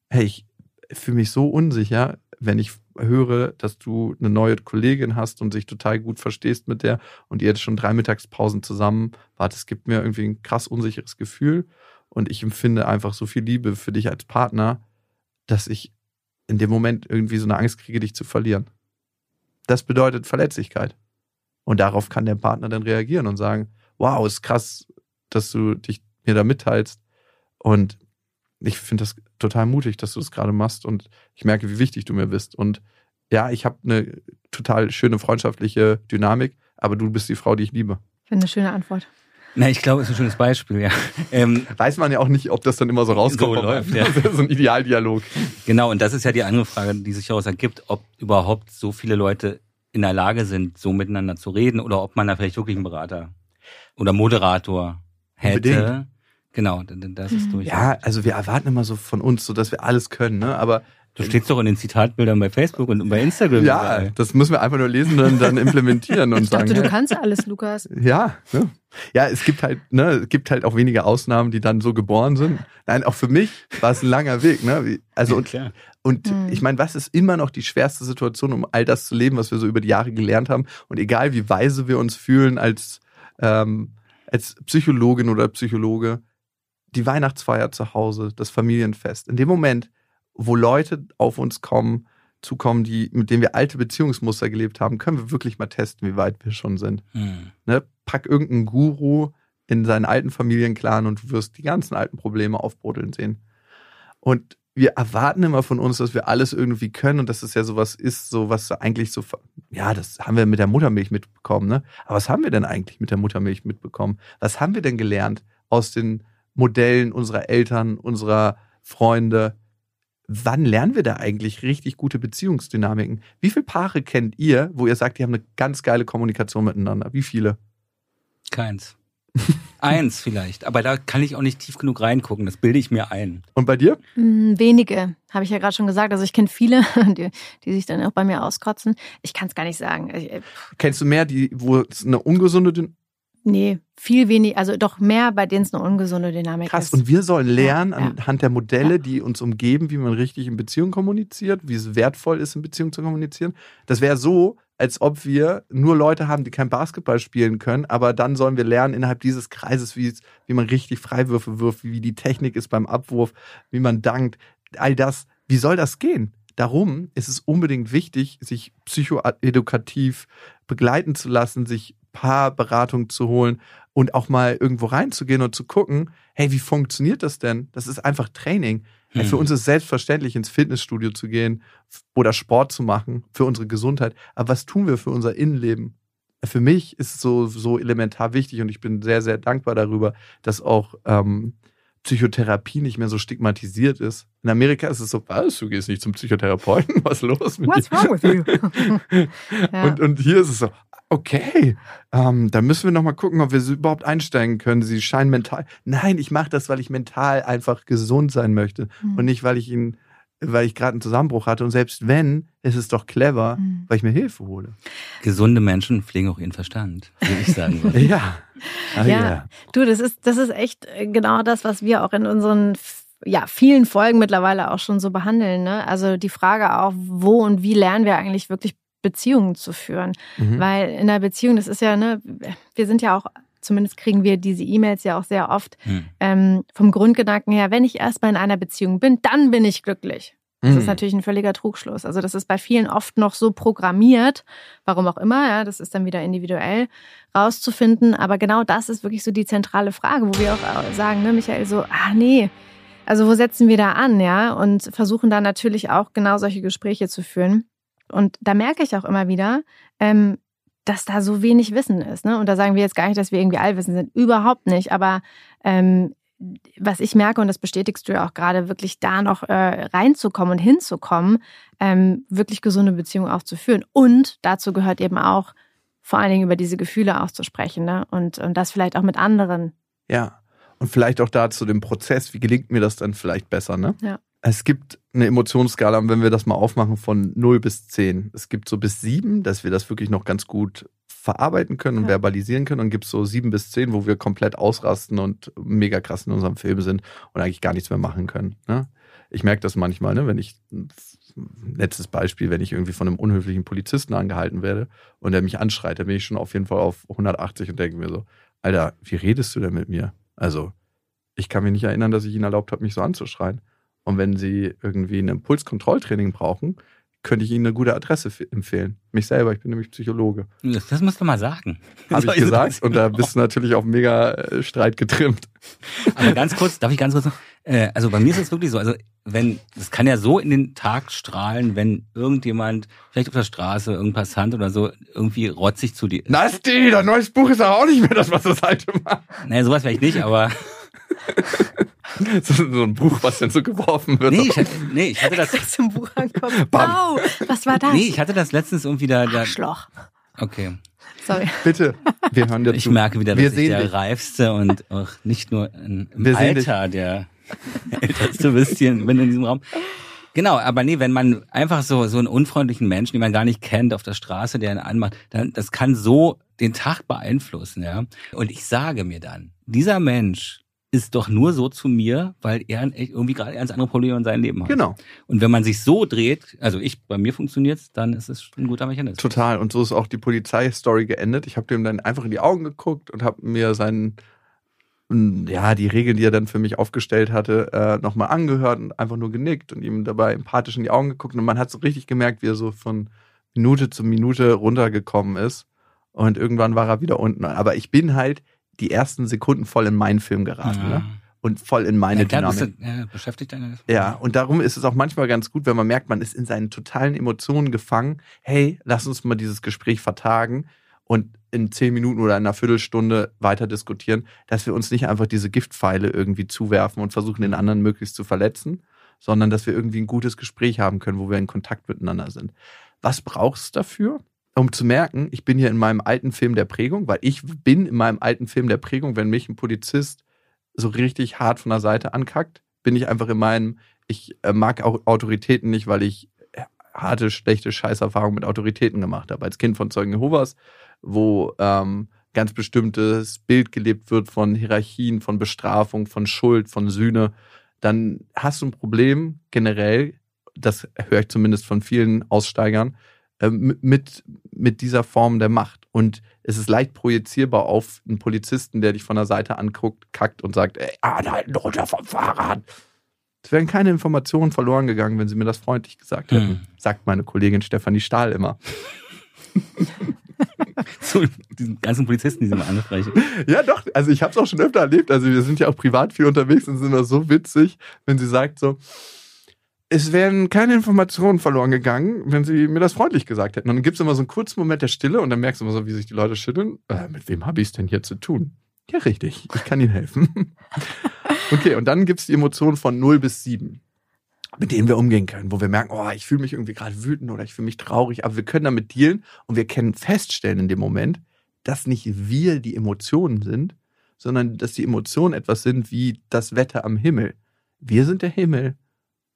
hey, ich fühle mich so unsicher, wenn ich höre, dass du eine neue Kollegin hast und sich total gut verstehst mit der und ihr jetzt schon drei Mittagspausen zusammen wart. Es gibt mir irgendwie ein krass unsicheres Gefühl und ich empfinde einfach so viel Liebe für dich als Partner, dass ich in dem Moment irgendwie so eine Angst kriege, dich zu verlieren. Das bedeutet Verletzlichkeit. Und darauf kann der Partner dann reagieren und sagen, wow, ist krass, dass du dich mir da mitteilst. Und ich finde das total mutig, dass du das gerade machst. Und ich merke, wie wichtig du mir bist. Und ja, ich habe eine total schöne freundschaftliche Dynamik, aber du bist die Frau, die ich liebe. Finde eine schöne Antwort. Na, ich glaube, es ist ein schönes Beispiel, ja. Ähm, Weiß man ja auch nicht, ob das dann immer so rauskommt. So läuft, ja. Das ist so ein Idealdialog. Genau, und das ist ja die andere Frage, die sich daraus ergibt, ob überhaupt so viele Leute in der Lage sind, so miteinander zu reden oder ob man da vielleicht wirklich einen Berater oder Moderator hätte. Unbedingt. Genau, das ist durch. Ja, also wir erwarten immer so von uns, so dass wir alles können, ne? Aber Du stehst doch in den Zitatbildern bei Facebook und bei Instagram. ja, überall. das müssen wir einfach nur lesen und dann implementieren und Ich dachte, sagen. du kannst alles, Lukas. Ja, ne? ja, es gibt halt, ne, es gibt halt auch wenige Ausnahmen, die dann so geboren sind. Nein, auch für mich war es ein langer Weg, ne? Also und, klar. und Hm. ich meine, was ist immer noch die schwerste Situation, um all das zu leben, was wir so über die Jahre gelernt haben? Und egal wie weise wir uns fühlen als ähm, als Psychologin oder Psychologe, die Weihnachtsfeier zu Hause, das Familienfest. In dem Moment, wo Leute auf uns kommen, zukommen, die, mit denen wir alte Beziehungsmuster gelebt haben, können wir wirklich mal testen, wie weit wir schon sind. Hm. Ne? Pack irgendeinen Guru in seinen alten Familienclan und du wirst die ganzen alten Probleme aufbrodeln sehen. Und wir erwarten immer von uns, dass wir alles irgendwie können und dass es ja sowas ist, so was eigentlich so, ja, das haben wir mit der Muttermilch mitbekommen, ne? Aber was haben wir denn eigentlich mit der Muttermilch mitbekommen? Was haben wir denn gelernt aus den Modellen unserer Eltern, unserer Freunde? Wann lernen wir da eigentlich richtig gute Beziehungsdynamiken? Wie viele Paare kennt ihr, wo ihr sagt, die haben eine ganz geile Kommunikation miteinander? Wie viele? Keins. <laughs> Eins vielleicht, aber da kann ich auch nicht tief genug reingucken, das bilde ich mir ein. Und bei dir? Hm, wenige, habe ich ja gerade schon gesagt. Also ich kenne viele, <laughs> die, die, sich dann auch bei mir auskotzen. Ich kann es gar nicht sagen. Äh, Kennst du mehr, die, wo es eine ungesunde Nee, viel weniger, also doch mehr, bei denen es eine ungesunde Dynamik Krass. ist. Und wir sollen lernen Ja, ja. anhand der Modelle, Ja. die uns umgeben, wie man richtig in Beziehung kommuniziert, wie es wertvoll ist, in Beziehung zu kommunizieren. Das wäre so, als ob wir nur Leute haben, die kein Basketball spielen können, aber dann sollen wir lernen innerhalb dieses Kreises, wie, es, wie man richtig Freiwürfe wirft, wie die Technik ist beim Abwurf, wie man dankt. All das, wie soll das gehen? Darum ist es unbedingt wichtig, sich psychoedukativ begleiten zu lassen, sich Paarberatung zu holen und auch mal irgendwo reinzugehen und zu gucken, hey, wie funktioniert das denn? Das ist einfach Training. Hey, Hm. Für uns ist es selbstverständlich, ins Fitnessstudio zu gehen oder Sport zu machen für unsere Gesundheit. Aber was tun wir für unser Innenleben? Für mich ist es so, so elementar wichtig und ich bin sehr, sehr dankbar darüber, dass auch ähm, Psychotherapie nicht mehr so stigmatisiert ist. In Amerika ist es so, was, du gehst nicht zum Psychotherapeuten? Was ist los mit What's dir? wrong with you? <laughs> <laughs> ja. Und, und hier ist es so, okay, ähm, da müssen wir nochmal gucken, ob wir so überhaupt einsteigen können. Sie scheinen mental. Nein, ich mache das, weil ich mental einfach gesund sein möchte Mhm. und nicht, weil ich ihn, weil ich gerade einen Zusammenbruch hatte. Und selbst wenn, ist es doch clever, Mhm. weil ich mir Hilfe hole. Gesunde Menschen pflegen auch ihren Verstand, würde ich sagen. würde. <laughs> Ja. Ah, Ja. Du, das ist, das ist echt äh, genau das, was wir auch in unseren ja, vielen Folgen mittlerweile auch schon so behandeln. Ne? Also die Frage auch, wo und wie lernen wir eigentlich wirklich Beziehungen zu führen? Mhm. Weil in einer Beziehung, das ist ja, ne, wir sind ja auch, zumindest kriegen wir diese E-Mails ja auch sehr oft Hm. ähm, vom Grundgedanken her, wenn ich erstmal in einer Beziehung bin, dann bin ich glücklich. Das Mhm. ist natürlich ein völliger Trugschluss. Also das ist bei vielen oft noch so programmiert, warum auch immer, ja, das ist dann wieder individuell rauszufinden. Aber genau das ist wirklich so die zentrale Frage, wo wir auch sagen, ne, Michael, so, ah nee, also wo setzen wir da an, ja? Und versuchen da natürlich auch genau solche Gespräche zu führen. Und da merke ich auch immer wieder, ähm, dass da so wenig Wissen ist. Ne? Und da sagen wir jetzt gar nicht, dass wir irgendwie allwissend sind. Überhaupt nicht. Aber ähm, was ich merke, und das bestätigst du ja auch gerade, wirklich da noch äh, reinzukommen und hinzukommen, ähm, wirklich gesunde Beziehungen auch zu führen. Und dazu gehört eben auch, vor allen Dingen über diese Gefühle auch zu sprechen. Ne? Und, und das vielleicht auch mit anderen. Ja. Und vielleicht auch dazu dem Prozess, wie gelingt mir das dann vielleicht besser, ne? Ja. Es gibt eine Emotionsskala, wenn wir das mal aufmachen, von 0 bis 10. Es gibt so bis 7, dass wir das wirklich noch ganz gut verarbeiten können und Ja. verbalisieren können. Und gibt so 7 bis 10, wo wir komplett ausrasten und mega krass in unserem Film sind und eigentlich gar nichts mehr machen können. Ne? Ich merke das manchmal, ne? wenn ich, letztes Beispiel, wenn ich irgendwie von einem unhöflichen Polizisten angehalten werde und der mich anschreit, dann bin ich schon auf jeden Fall auf 180 und denke mir so, Alter, wie redest du denn mit mir? Also, ich kann mich nicht erinnern, dass ich ihnen erlaubt habe, mich so anzuschreien. Und wenn sie irgendwie ein Impulskontrolltraining brauchen, könnte ich ihnen eine gute Adresse empfehlen. Mich selber, ich bin nämlich Psychologe. Das, das musst du mal sagen. <laughs> Habe ich gesagt. Und da bist du natürlich auf mega äh, Streit getrimmt. Aber ganz <laughs> kurz, darf ich ganz kurz noch? Äh, also bei mir ist es wirklich so, also wenn, das kann ja so in den Tag strahlen, wenn irgendjemand, vielleicht auf der Straße, irgendein Passant oder so, irgendwie rotzig zu dir. Nasti, dein neues Buch ist aber auch nicht mehr das, was das alte war. Naja, sowas vielleicht nicht, aber <laughs> <laughs> So, so ein Buch, was dann so geworfen wird. nee, ich, hatte- nee, ich hatte das, Zum Buch ankommen. Bam. Au, was war das? nee, ich hatte das letztens irgendwie da, da Arschloch. okay. Sorry. Bitte, wir hören dir Ich zu. merke wieder, wir dass ich der dich. reifste und auch nicht nur in, im Wir. Alter der älteste bist hier bin in diesem Raum. Genau, aber nee, wenn man einfach so so einen unfreundlichen Menschen, den man gar nicht kennt, auf der Straße, der ihn anmacht, dann das kann so den Tag beeinflussen, ja. Und ich sage mir dann, dieser Mensch ist doch nur so zu mir, weil er irgendwie gerade ganz andere Probleme in seinem Leben hat. Genau, Und wenn man sich so dreht, also ich, bei mir funktioniert's, dann ist es ein guter Mechanismus. total. Und so ist auch die Polizeistory geendet. Ich habe dem dann einfach in die Augen geguckt und habe mir seinen, ja, die Regeln, die er dann für mich aufgestellt hatte, äh, nochmal angehört und einfach nur genickt und ihm dabei empathisch in die Augen geguckt. Und man hat so richtig gemerkt, wie er so von Minute zu Minute runtergekommen ist. Und irgendwann war er wieder unten. Aber ich bin halt die ersten Sekunden voll in meinen Film geraten. Ja. Ne? Und voll in meine ja, klar, Dynamik. du, ja, beschäftigt deine. Ja, und darum ist es auch manchmal ganz gut, wenn man merkt, man ist in seinen totalen Emotionen gefangen. Hey, lass uns mal dieses Gespräch vertagen und in zehn Minuten oder einer Viertelstunde weiter diskutieren, dass wir uns nicht einfach diese Giftpfeile irgendwie zuwerfen und versuchen, den anderen möglichst zu verletzen, sondern dass wir irgendwie ein gutes Gespräch haben können, wo wir in Kontakt miteinander sind. Was brauchst du dafür? Um zu merken, ich bin hier in meinem alten Film der Prägung, weil ich bin in meinem alten Film der Prägung, wenn mich ein Polizist so richtig hart von der Seite ankackt, bin ich einfach in meinem, ich äh, mag auch Autoritäten nicht, weil ich harte, schlechte Scheißerfahrungen mit Autoritäten gemacht habe. Als Kind von Zeugen Jehovas, wo ähm, ganz bestimmtes Bild gelebt wird von Hierarchien, von Bestrafung, von Schuld, von Sühne, dann hast du ein Problem generell, das höre ich zumindest von vielen Aussteigern, äh, mit, mit dieser Form der Macht. Und es ist leicht projizierbar auf einen Polizisten, der dich von der Seite anguckt, kackt und sagt, ey, anhalten runter vom Fahrrad. Es wären keine Informationen verloren gegangen, wenn sie mir das freundlich gesagt hätten, mhm. sagt meine Kollegin Stefanie Stahl immer. <laughs> so diesen ganzen Polizisten, die sie mal ansprechen. Ja, doch. Also ich habe es auch schon öfter erlebt. Also wir sind ja auch privat viel unterwegs und sind immer so witzig, wenn sie sagt so, es wären keine Informationen verloren gegangen, wenn sie mir das freundlich gesagt hätten. Und dann gibt es immer so einen kurzen Moment der Stille und dann merkst du immer so, wie sich die Leute schütteln. Äh, mit wem habe ich es denn hier zu tun? Ja, richtig. Ich kann Ihnen helfen. <laughs> okay, und dann gibt es die Emotionen von 0 bis 7 mit denen wir umgehen können, wo wir merken, oh, ich fühle mich irgendwie gerade wütend oder ich fühle mich traurig, aber wir können damit dealen und wir können feststellen in dem Moment, dass nicht wir die Emotionen sind, sondern dass die Emotionen etwas sind wie das Wetter am Himmel. Wir sind der Himmel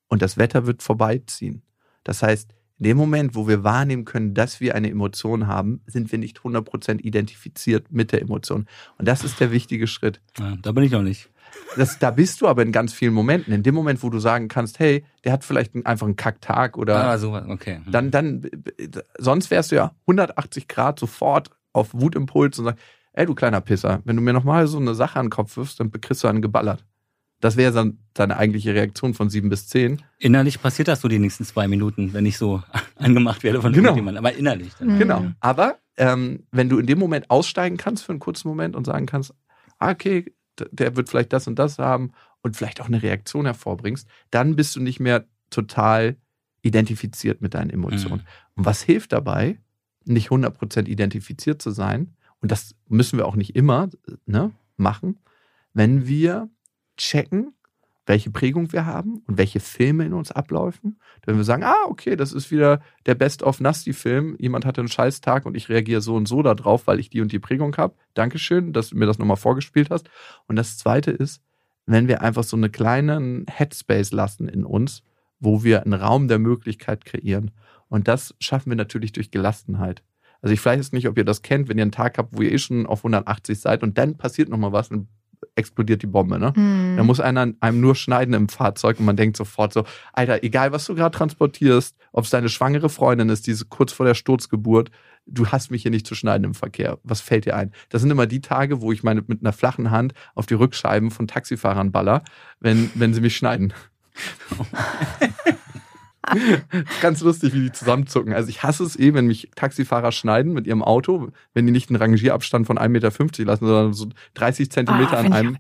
und das Wetter wird vorbeiziehen. Das heißt, in dem Moment, wo wir wahrnehmen können, dass wir eine Emotion haben, sind wir nicht 100% identifiziert mit der Emotion. Und das ist der wichtige Schritt. Ja, da bin ich noch nicht. Das, da bist du aber in ganz vielen Momenten. In dem Moment, wo du sagen kannst, hey, der hat vielleicht einfach einen Kacktag oder. Ah, so, okay. Hm. Dann, dann, sonst wärst du ja 180 Grad sofort auf Wutimpuls und sagst, ey, du kleiner Pisser, wenn du mir nochmal so eine Sache an den Kopf wirfst, dann kriegst du einen geballert. Das wäre dann deine eigentliche Reaktion von sieben bis zehn. Innerlich passiert das so die nächsten zwei Minuten, wenn ich so <laughs> angemacht werde von genau. jemandem. Aber innerlich. Dann. Mhm. Genau. Aber ähm, wenn du in dem Moment aussteigen kannst für einen kurzen Moment und sagen kannst, ah, okay, der wird vielleicht das und das haben und vielleicht auch eine Reaktion hervorbringst, dann bist du nicht mehr total identifiziert mit deinen Emotionen. Mhm. Und was hilft dabei, nicht 100% identifiziert zu sein, und das müssen wir auch nicht immer ne, machen, wenn wir checken, welche Prägung wir haben und welche Filme in uns ablaufen. Wenn wir sagen, ah, okay, das ist wieder der Best-of-Nasty-Film, jemand hatte einen Scheißtag und ich reagiere so und so darauf, weil ich die und die Prägung habe. Dankeschön, dass du mir das nochmal vorgespielt hast. Und das Zweite ist, wenn wir einfach so einen kleinen Headspace lassen in uns, wo wir einen Raum der Möglichkeit kreieren. Und das schaffen wir natürlich durch Gelassenheit. Also ich weiß nicht, ob ihr das kennt, wenn ihr einen Tag habt, wo ihr eh schon auf 180 seid und dann passiert nochmal was, dann explodiert die Bombe. Ne? Mhm. Da muss einer einem nur schneiden im Fahrzeug und man denkt sofort so, Alter, egal was du gerade transportierst, ob es deine schwangere Freundin ist, diese kurz vor der Sturzgeburt, du hast mich hier nicht zu schneiden im Verkehr. Was fällt dir ein? Das sind immer die Tage, wo ich meine mit einer flachen Hand auf die Rückscheiben von Taxifahrern baller, wenn, wenn sie mich schneiden. <laughs> <laughs> ganz lustig, wie die zusammenzucken. Also ich hasse es eh, wenn mich Taxifahrer schneiden mit ihrem Auto, wenn die nicht einen Rangierabstand von 1,50 Meter lassen, sondern so 30 Zentimeter oh, an einem.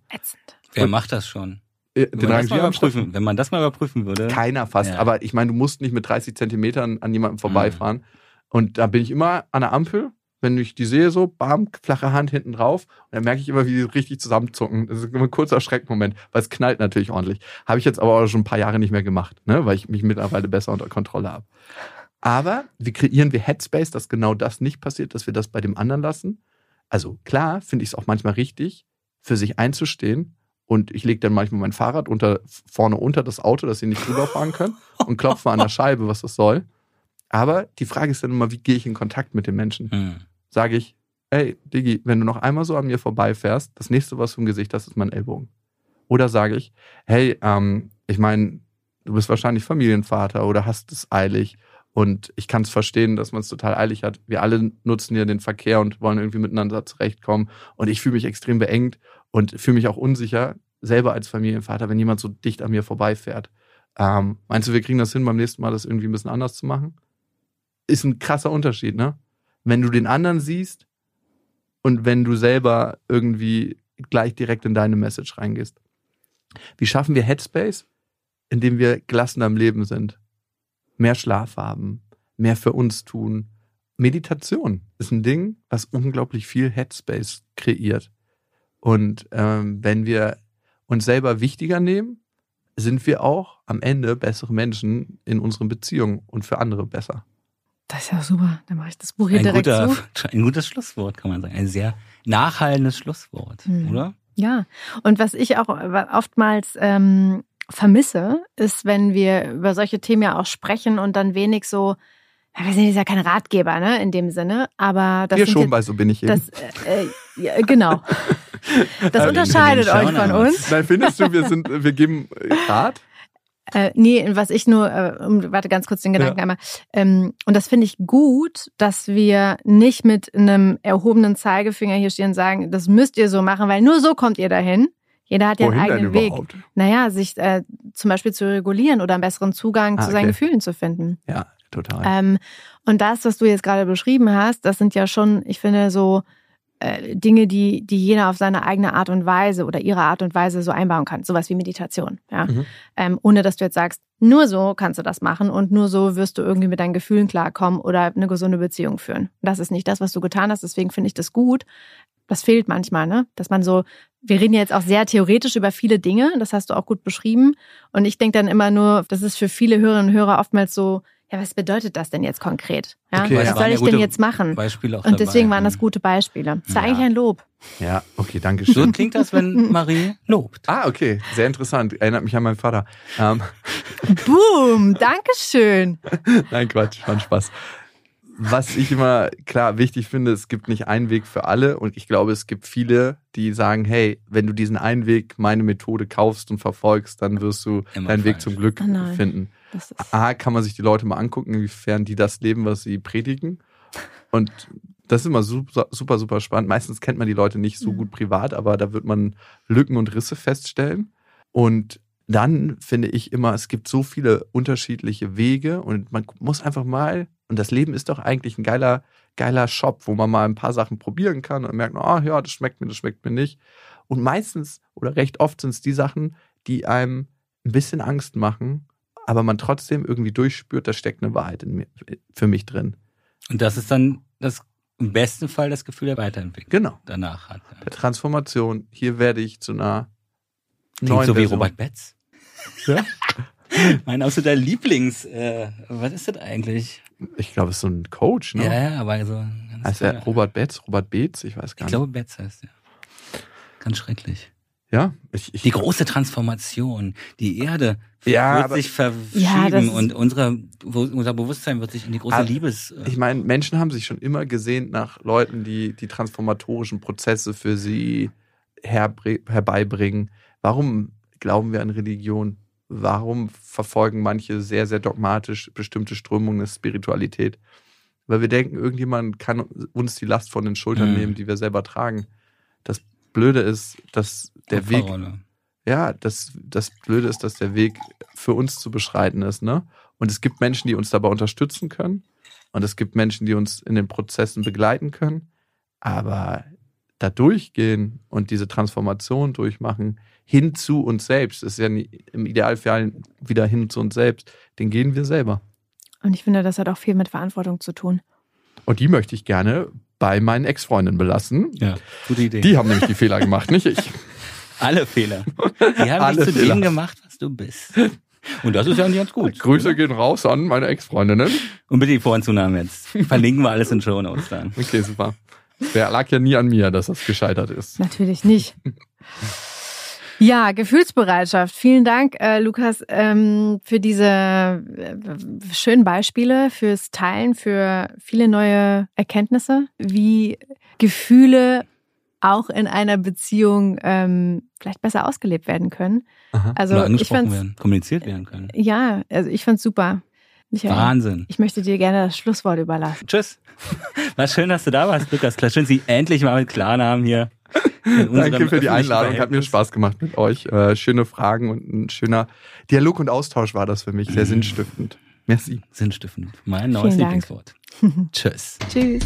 Wer macht das schon? Äh, den Rangierabstand. Wenn man das mal überprüfen würde. Keiner fast. Ja. Aber ich meine, du musst nicht mit 30 Zentimetern an jemandem vorbeifahren. Mhm. Und da bin ich immer an der Ampel wenn ich die sehe, so, bam, flache Hand hinten drauf. Und dann merke ich immer, wie die richtig zusammenzucken. Das ist ein kurzer Schreckmoment, weil es knallt natürlich ordentlich. Habe ich jetzt aber auch schon ein paar Jahre nicht mehr gemacht, ne? weil ich mich mittlerweile besser unter Kontrolle habe. Aber wie kreieren wir Headspace, dass genau das nicht passiert, dass wir das bei dem anderen lassen? Also klar, finde ich es auch manchmal richtig, für sich einzustehen. Und ich lege dann manchmal mein Fahrrad unter, vorne unter das Auto, dass sie nicht drüber fahren können und klopfe an der Scheibe, was das soll. Aber die Frage ist dann immer, wie gehe ich in Kontakt mit den Menschen? Mhm sage ich, ey, Digi, wenn du noch einmal so an mir vorbeifährst, das nächste, was du im Gesicht hast, ist mein Ellbogen. Oder sage ich, hey, ähm, ich meine, du bist wahrscheinlich Familienvater oder hast es eilig und ich kann es verstehen, dass man es total eilig hat. Wir alle nutzen ja den Verkehr und wollen irgendwie miteinander zurechtkommen und ich fühle mich extrem beengt und fühle mich auch unsicher, selber als Familienvater, wenn jemand so dicht an mir vorbeifährt. Ähm, meinst du, wir kriegen das hin, beim nächsten Mal das irgendwie ein bisschen anders zu machen? Ist ein krasser Unterschied, ne? Wenn du den anderen siehst und wenn du selber irgendwie gleich direkt in deine Message reingehst. Wie schaffen wir Headspace? Indem wir gelassener im Leben sind, mehr Schlaf haben, mehr für uns tun. Meditation ist ein Ding, was unglaublich viel Headspace kreiert. Und ähm, wenn wir uns selber wichtiger nehmen, sind wir auch am Ende bessere Menschen in unseren Beziehungen und für andere besser. Das ist ja super. Dann mache ich das Buch hier Ein, direkt guter, zu. ein gutes Schlusswort, kann man sagen. Ein sehr nachhallendes Schlusswort, Mhm. oder? Ja. Und was ich auch oftmals ähm, vermisse, ist, wenn wir über solche Themen ja auch sprechen und dann wenig so, ja, wir sind jetzt ja kein Ratgeber, ne, in dem Sinne, aber das Wir schon jetzt, bei So bin ich eben. das, äh, äh, ja, genau. <laughs> Das unterscheidet euch von uns. Nein, findest du, wir sind, wir geben Rat? Äh, nee, was ich nur, äh, warte ganz kurz den Gedanken Ja. einmal. Ähm, und das finde ich gut, dass wir nicht mit einem erhobenen Zeigefinger hier stehen und sagen, das müsst ihr so machen, weil nur so kommt ihr dahin. Jeder hat ja Wohin einen eigenen Weg. Naja, sich äh, zum Beispiel zu regulieren oder einen besseren Zugang Ah, zu seinen okay. Gefühlen zu finden. Ja, total. Ähm, und das, was du jetzt gerade beschrieben hast, das sind ja schon, ich finde, so äh, Dinge, die, die jeder auf seine eigene Art und Weise oder ihre Art und Weise so einbauen kann. Sowas wie Meditation. Ja? Mhm. Ähm, ohne dass du jetzt sagst, nur so kannst du das machen und nur so wirst du irgendwie mit deinen Gefühlen klarkommen oder eine gesunde Beziehung führen. Das ist nicht das, was du getan hast, deswegen finde ich das gut. Das fehlt manchmal, ne? Dass man so, wir reden jetzt auch sehr theoretisch über viele Dinge, das hast du auch gut beschrieben. Und ich denke dann immer nur, das ist für viele Hörerinnen und Hörer oftmals so, ja, was bedeutet das denn jetzt konkret? Ja, Okay, was ja. soll ich denn jetzt machen? Beispiele auch Und deswegen dabei. waren das gute Beispiele. Das war Ja. eigentlich ein Lob. Ja, okay, danke So schön. klingt das, wenn <laughs> Marie lobt. Ah, okay, sehr interessant. Erinnert mich an meinen Vater. Ähm, Boom, Dankeschön. <laughs> nein, Quatsch, war ein Spaß. Was ich immer klar wichtig finde, es gibt nicht einen Weg für alle und ich glaube, es gibt viele, die sagen, hey, wenn du diesen einen Weg, meine Methode kaufst und verfolgst, dann wirst du Immer deinen Weg falsch. zum Glück Oh finden. A, kann man sich die Leute mal angucken, inwiefern die das leben, was sie predigen. Und das ist immer super, super, super spannend. Meistens kennt man die Leute nicht so Mhm. gut privat, aber da wird man Lücken und Risse feststellen. Und dann finde ich immer, es gibt so viele unterschiedliche Wege und man muss einfach mal, und das Leben ist doch eigentlich ein geiler, geiler Shop, wo man mal ein paar Sachen probieren kann und merkt, ah ja, das schmeckt mir, das schmeckt mir nicht. Und meistens oder recht oft sind es die Sachen, die einem ein bisschen Angst machen, aber man trotzdem irgendwie durchspürt, da steckt eine Wahrheit mir, für mich drin. Und das ist dann das im besten Fall das Gefühl der Weiterentwicklung Genau. danach hat. Der Transformation. Hier werde ich zu einer Klingt neuen so wie Version. Robert Betz. Ja? <laughs> <laughs> Mein absoluter Lieblings, äh, was ist das eigentlich? Ich glaube, es ist so ein Coach, ne? Ja, ja, aber so ein ganz Heißt er Robert Betz, Robert Beetz? Ich weiß Ich gar nicht. glaube, Betz heißt er. Ganz schrecklich. ja, ich, ich, Die große Transformation. Die Erde Ja, wird sich verschieben Ja, und unsere, unser Bewusstsein wird sich in die große Aber Liebes... äh, Ich meine, Menschen haben sich schon immer gesehnt nach Leuten, die die transformatorischen Prozesse für sie herbeibringen. Warum glauben wir an Religion? Warum verfolgen manche sehr, sehr dogmatisch bestimmte Strömungen der Spiritualität? Weil wir denken, irgendjemand kann uns die Last von den Schultern Mhm. nehmen, die wir selber tragen. Das Blöde ist, dass der Weg ja, das, das Blöde ist, dass der Weg für uns zu beschreiten ist, ne? Und es gibt Menschen, die uns dabei unterstützen können. Und es gibt Menschen, die uns in den Prozessen begleiten können. Aber da durchgehen und diese Transformation durchmachen, hin zu uns selbst, ist ja im Idealfall wieder hin zu uns selbst, den gehen wir selber. und ich finde, das hat auch viel mit Verantwortung zu tun. Und die möchte ich gerne bei meinen Ex-Freundinnen belassen. Ja, gute Idee. Die haben nämlich die Fehler gemacht, nicht ich. <laughs> Alle Fehler. Die haben Alle dich zu Fehler. dem gemacht, was du bist. Und das ist ja nicht ganz gut. Grüße gehen raus an meine Ex-Freundinnen. Und bitte die Vor- und Zunahmen jetzt. Verlinken wir alles in Show Notes dann. Okay, super. Der lag ja nie an mir, dass das gescheitert ist. Natürlich nicht. Ja, Gefühlsbereitschaft. Vielen Dank, äh, Lukas, ähm, für diese äh, schönen Beispiele, fürs Teilen, für viele neue Erkenntnisse, wie Gefühle auch in einer Beziehung ähm, vielleicht besser ausgelebt werden können. Aha. Also Oder ich angesprochen fand's, werden, kommuniziert werden können. ja, also ich fand's super. Michael, Wahnsinn. ich möchte dir gerne das Schlusswort überlassen. Tschüss. <laughs> War schön, dass du da warst, Lukas. Klar, schön, Sie endlich mal mit Klarnamen hier. Danke für die Einladung. Hat mir. Spaß gemacht mit euch. Äh, schöne Fragen und ein schöner Dialog und Austausch war das für mich. Sehr Mhm. sinnstiftend. Merci. Sinnstiftend. Mein neues. Lieblingswort. <laughs> Tschüss. Tschüss.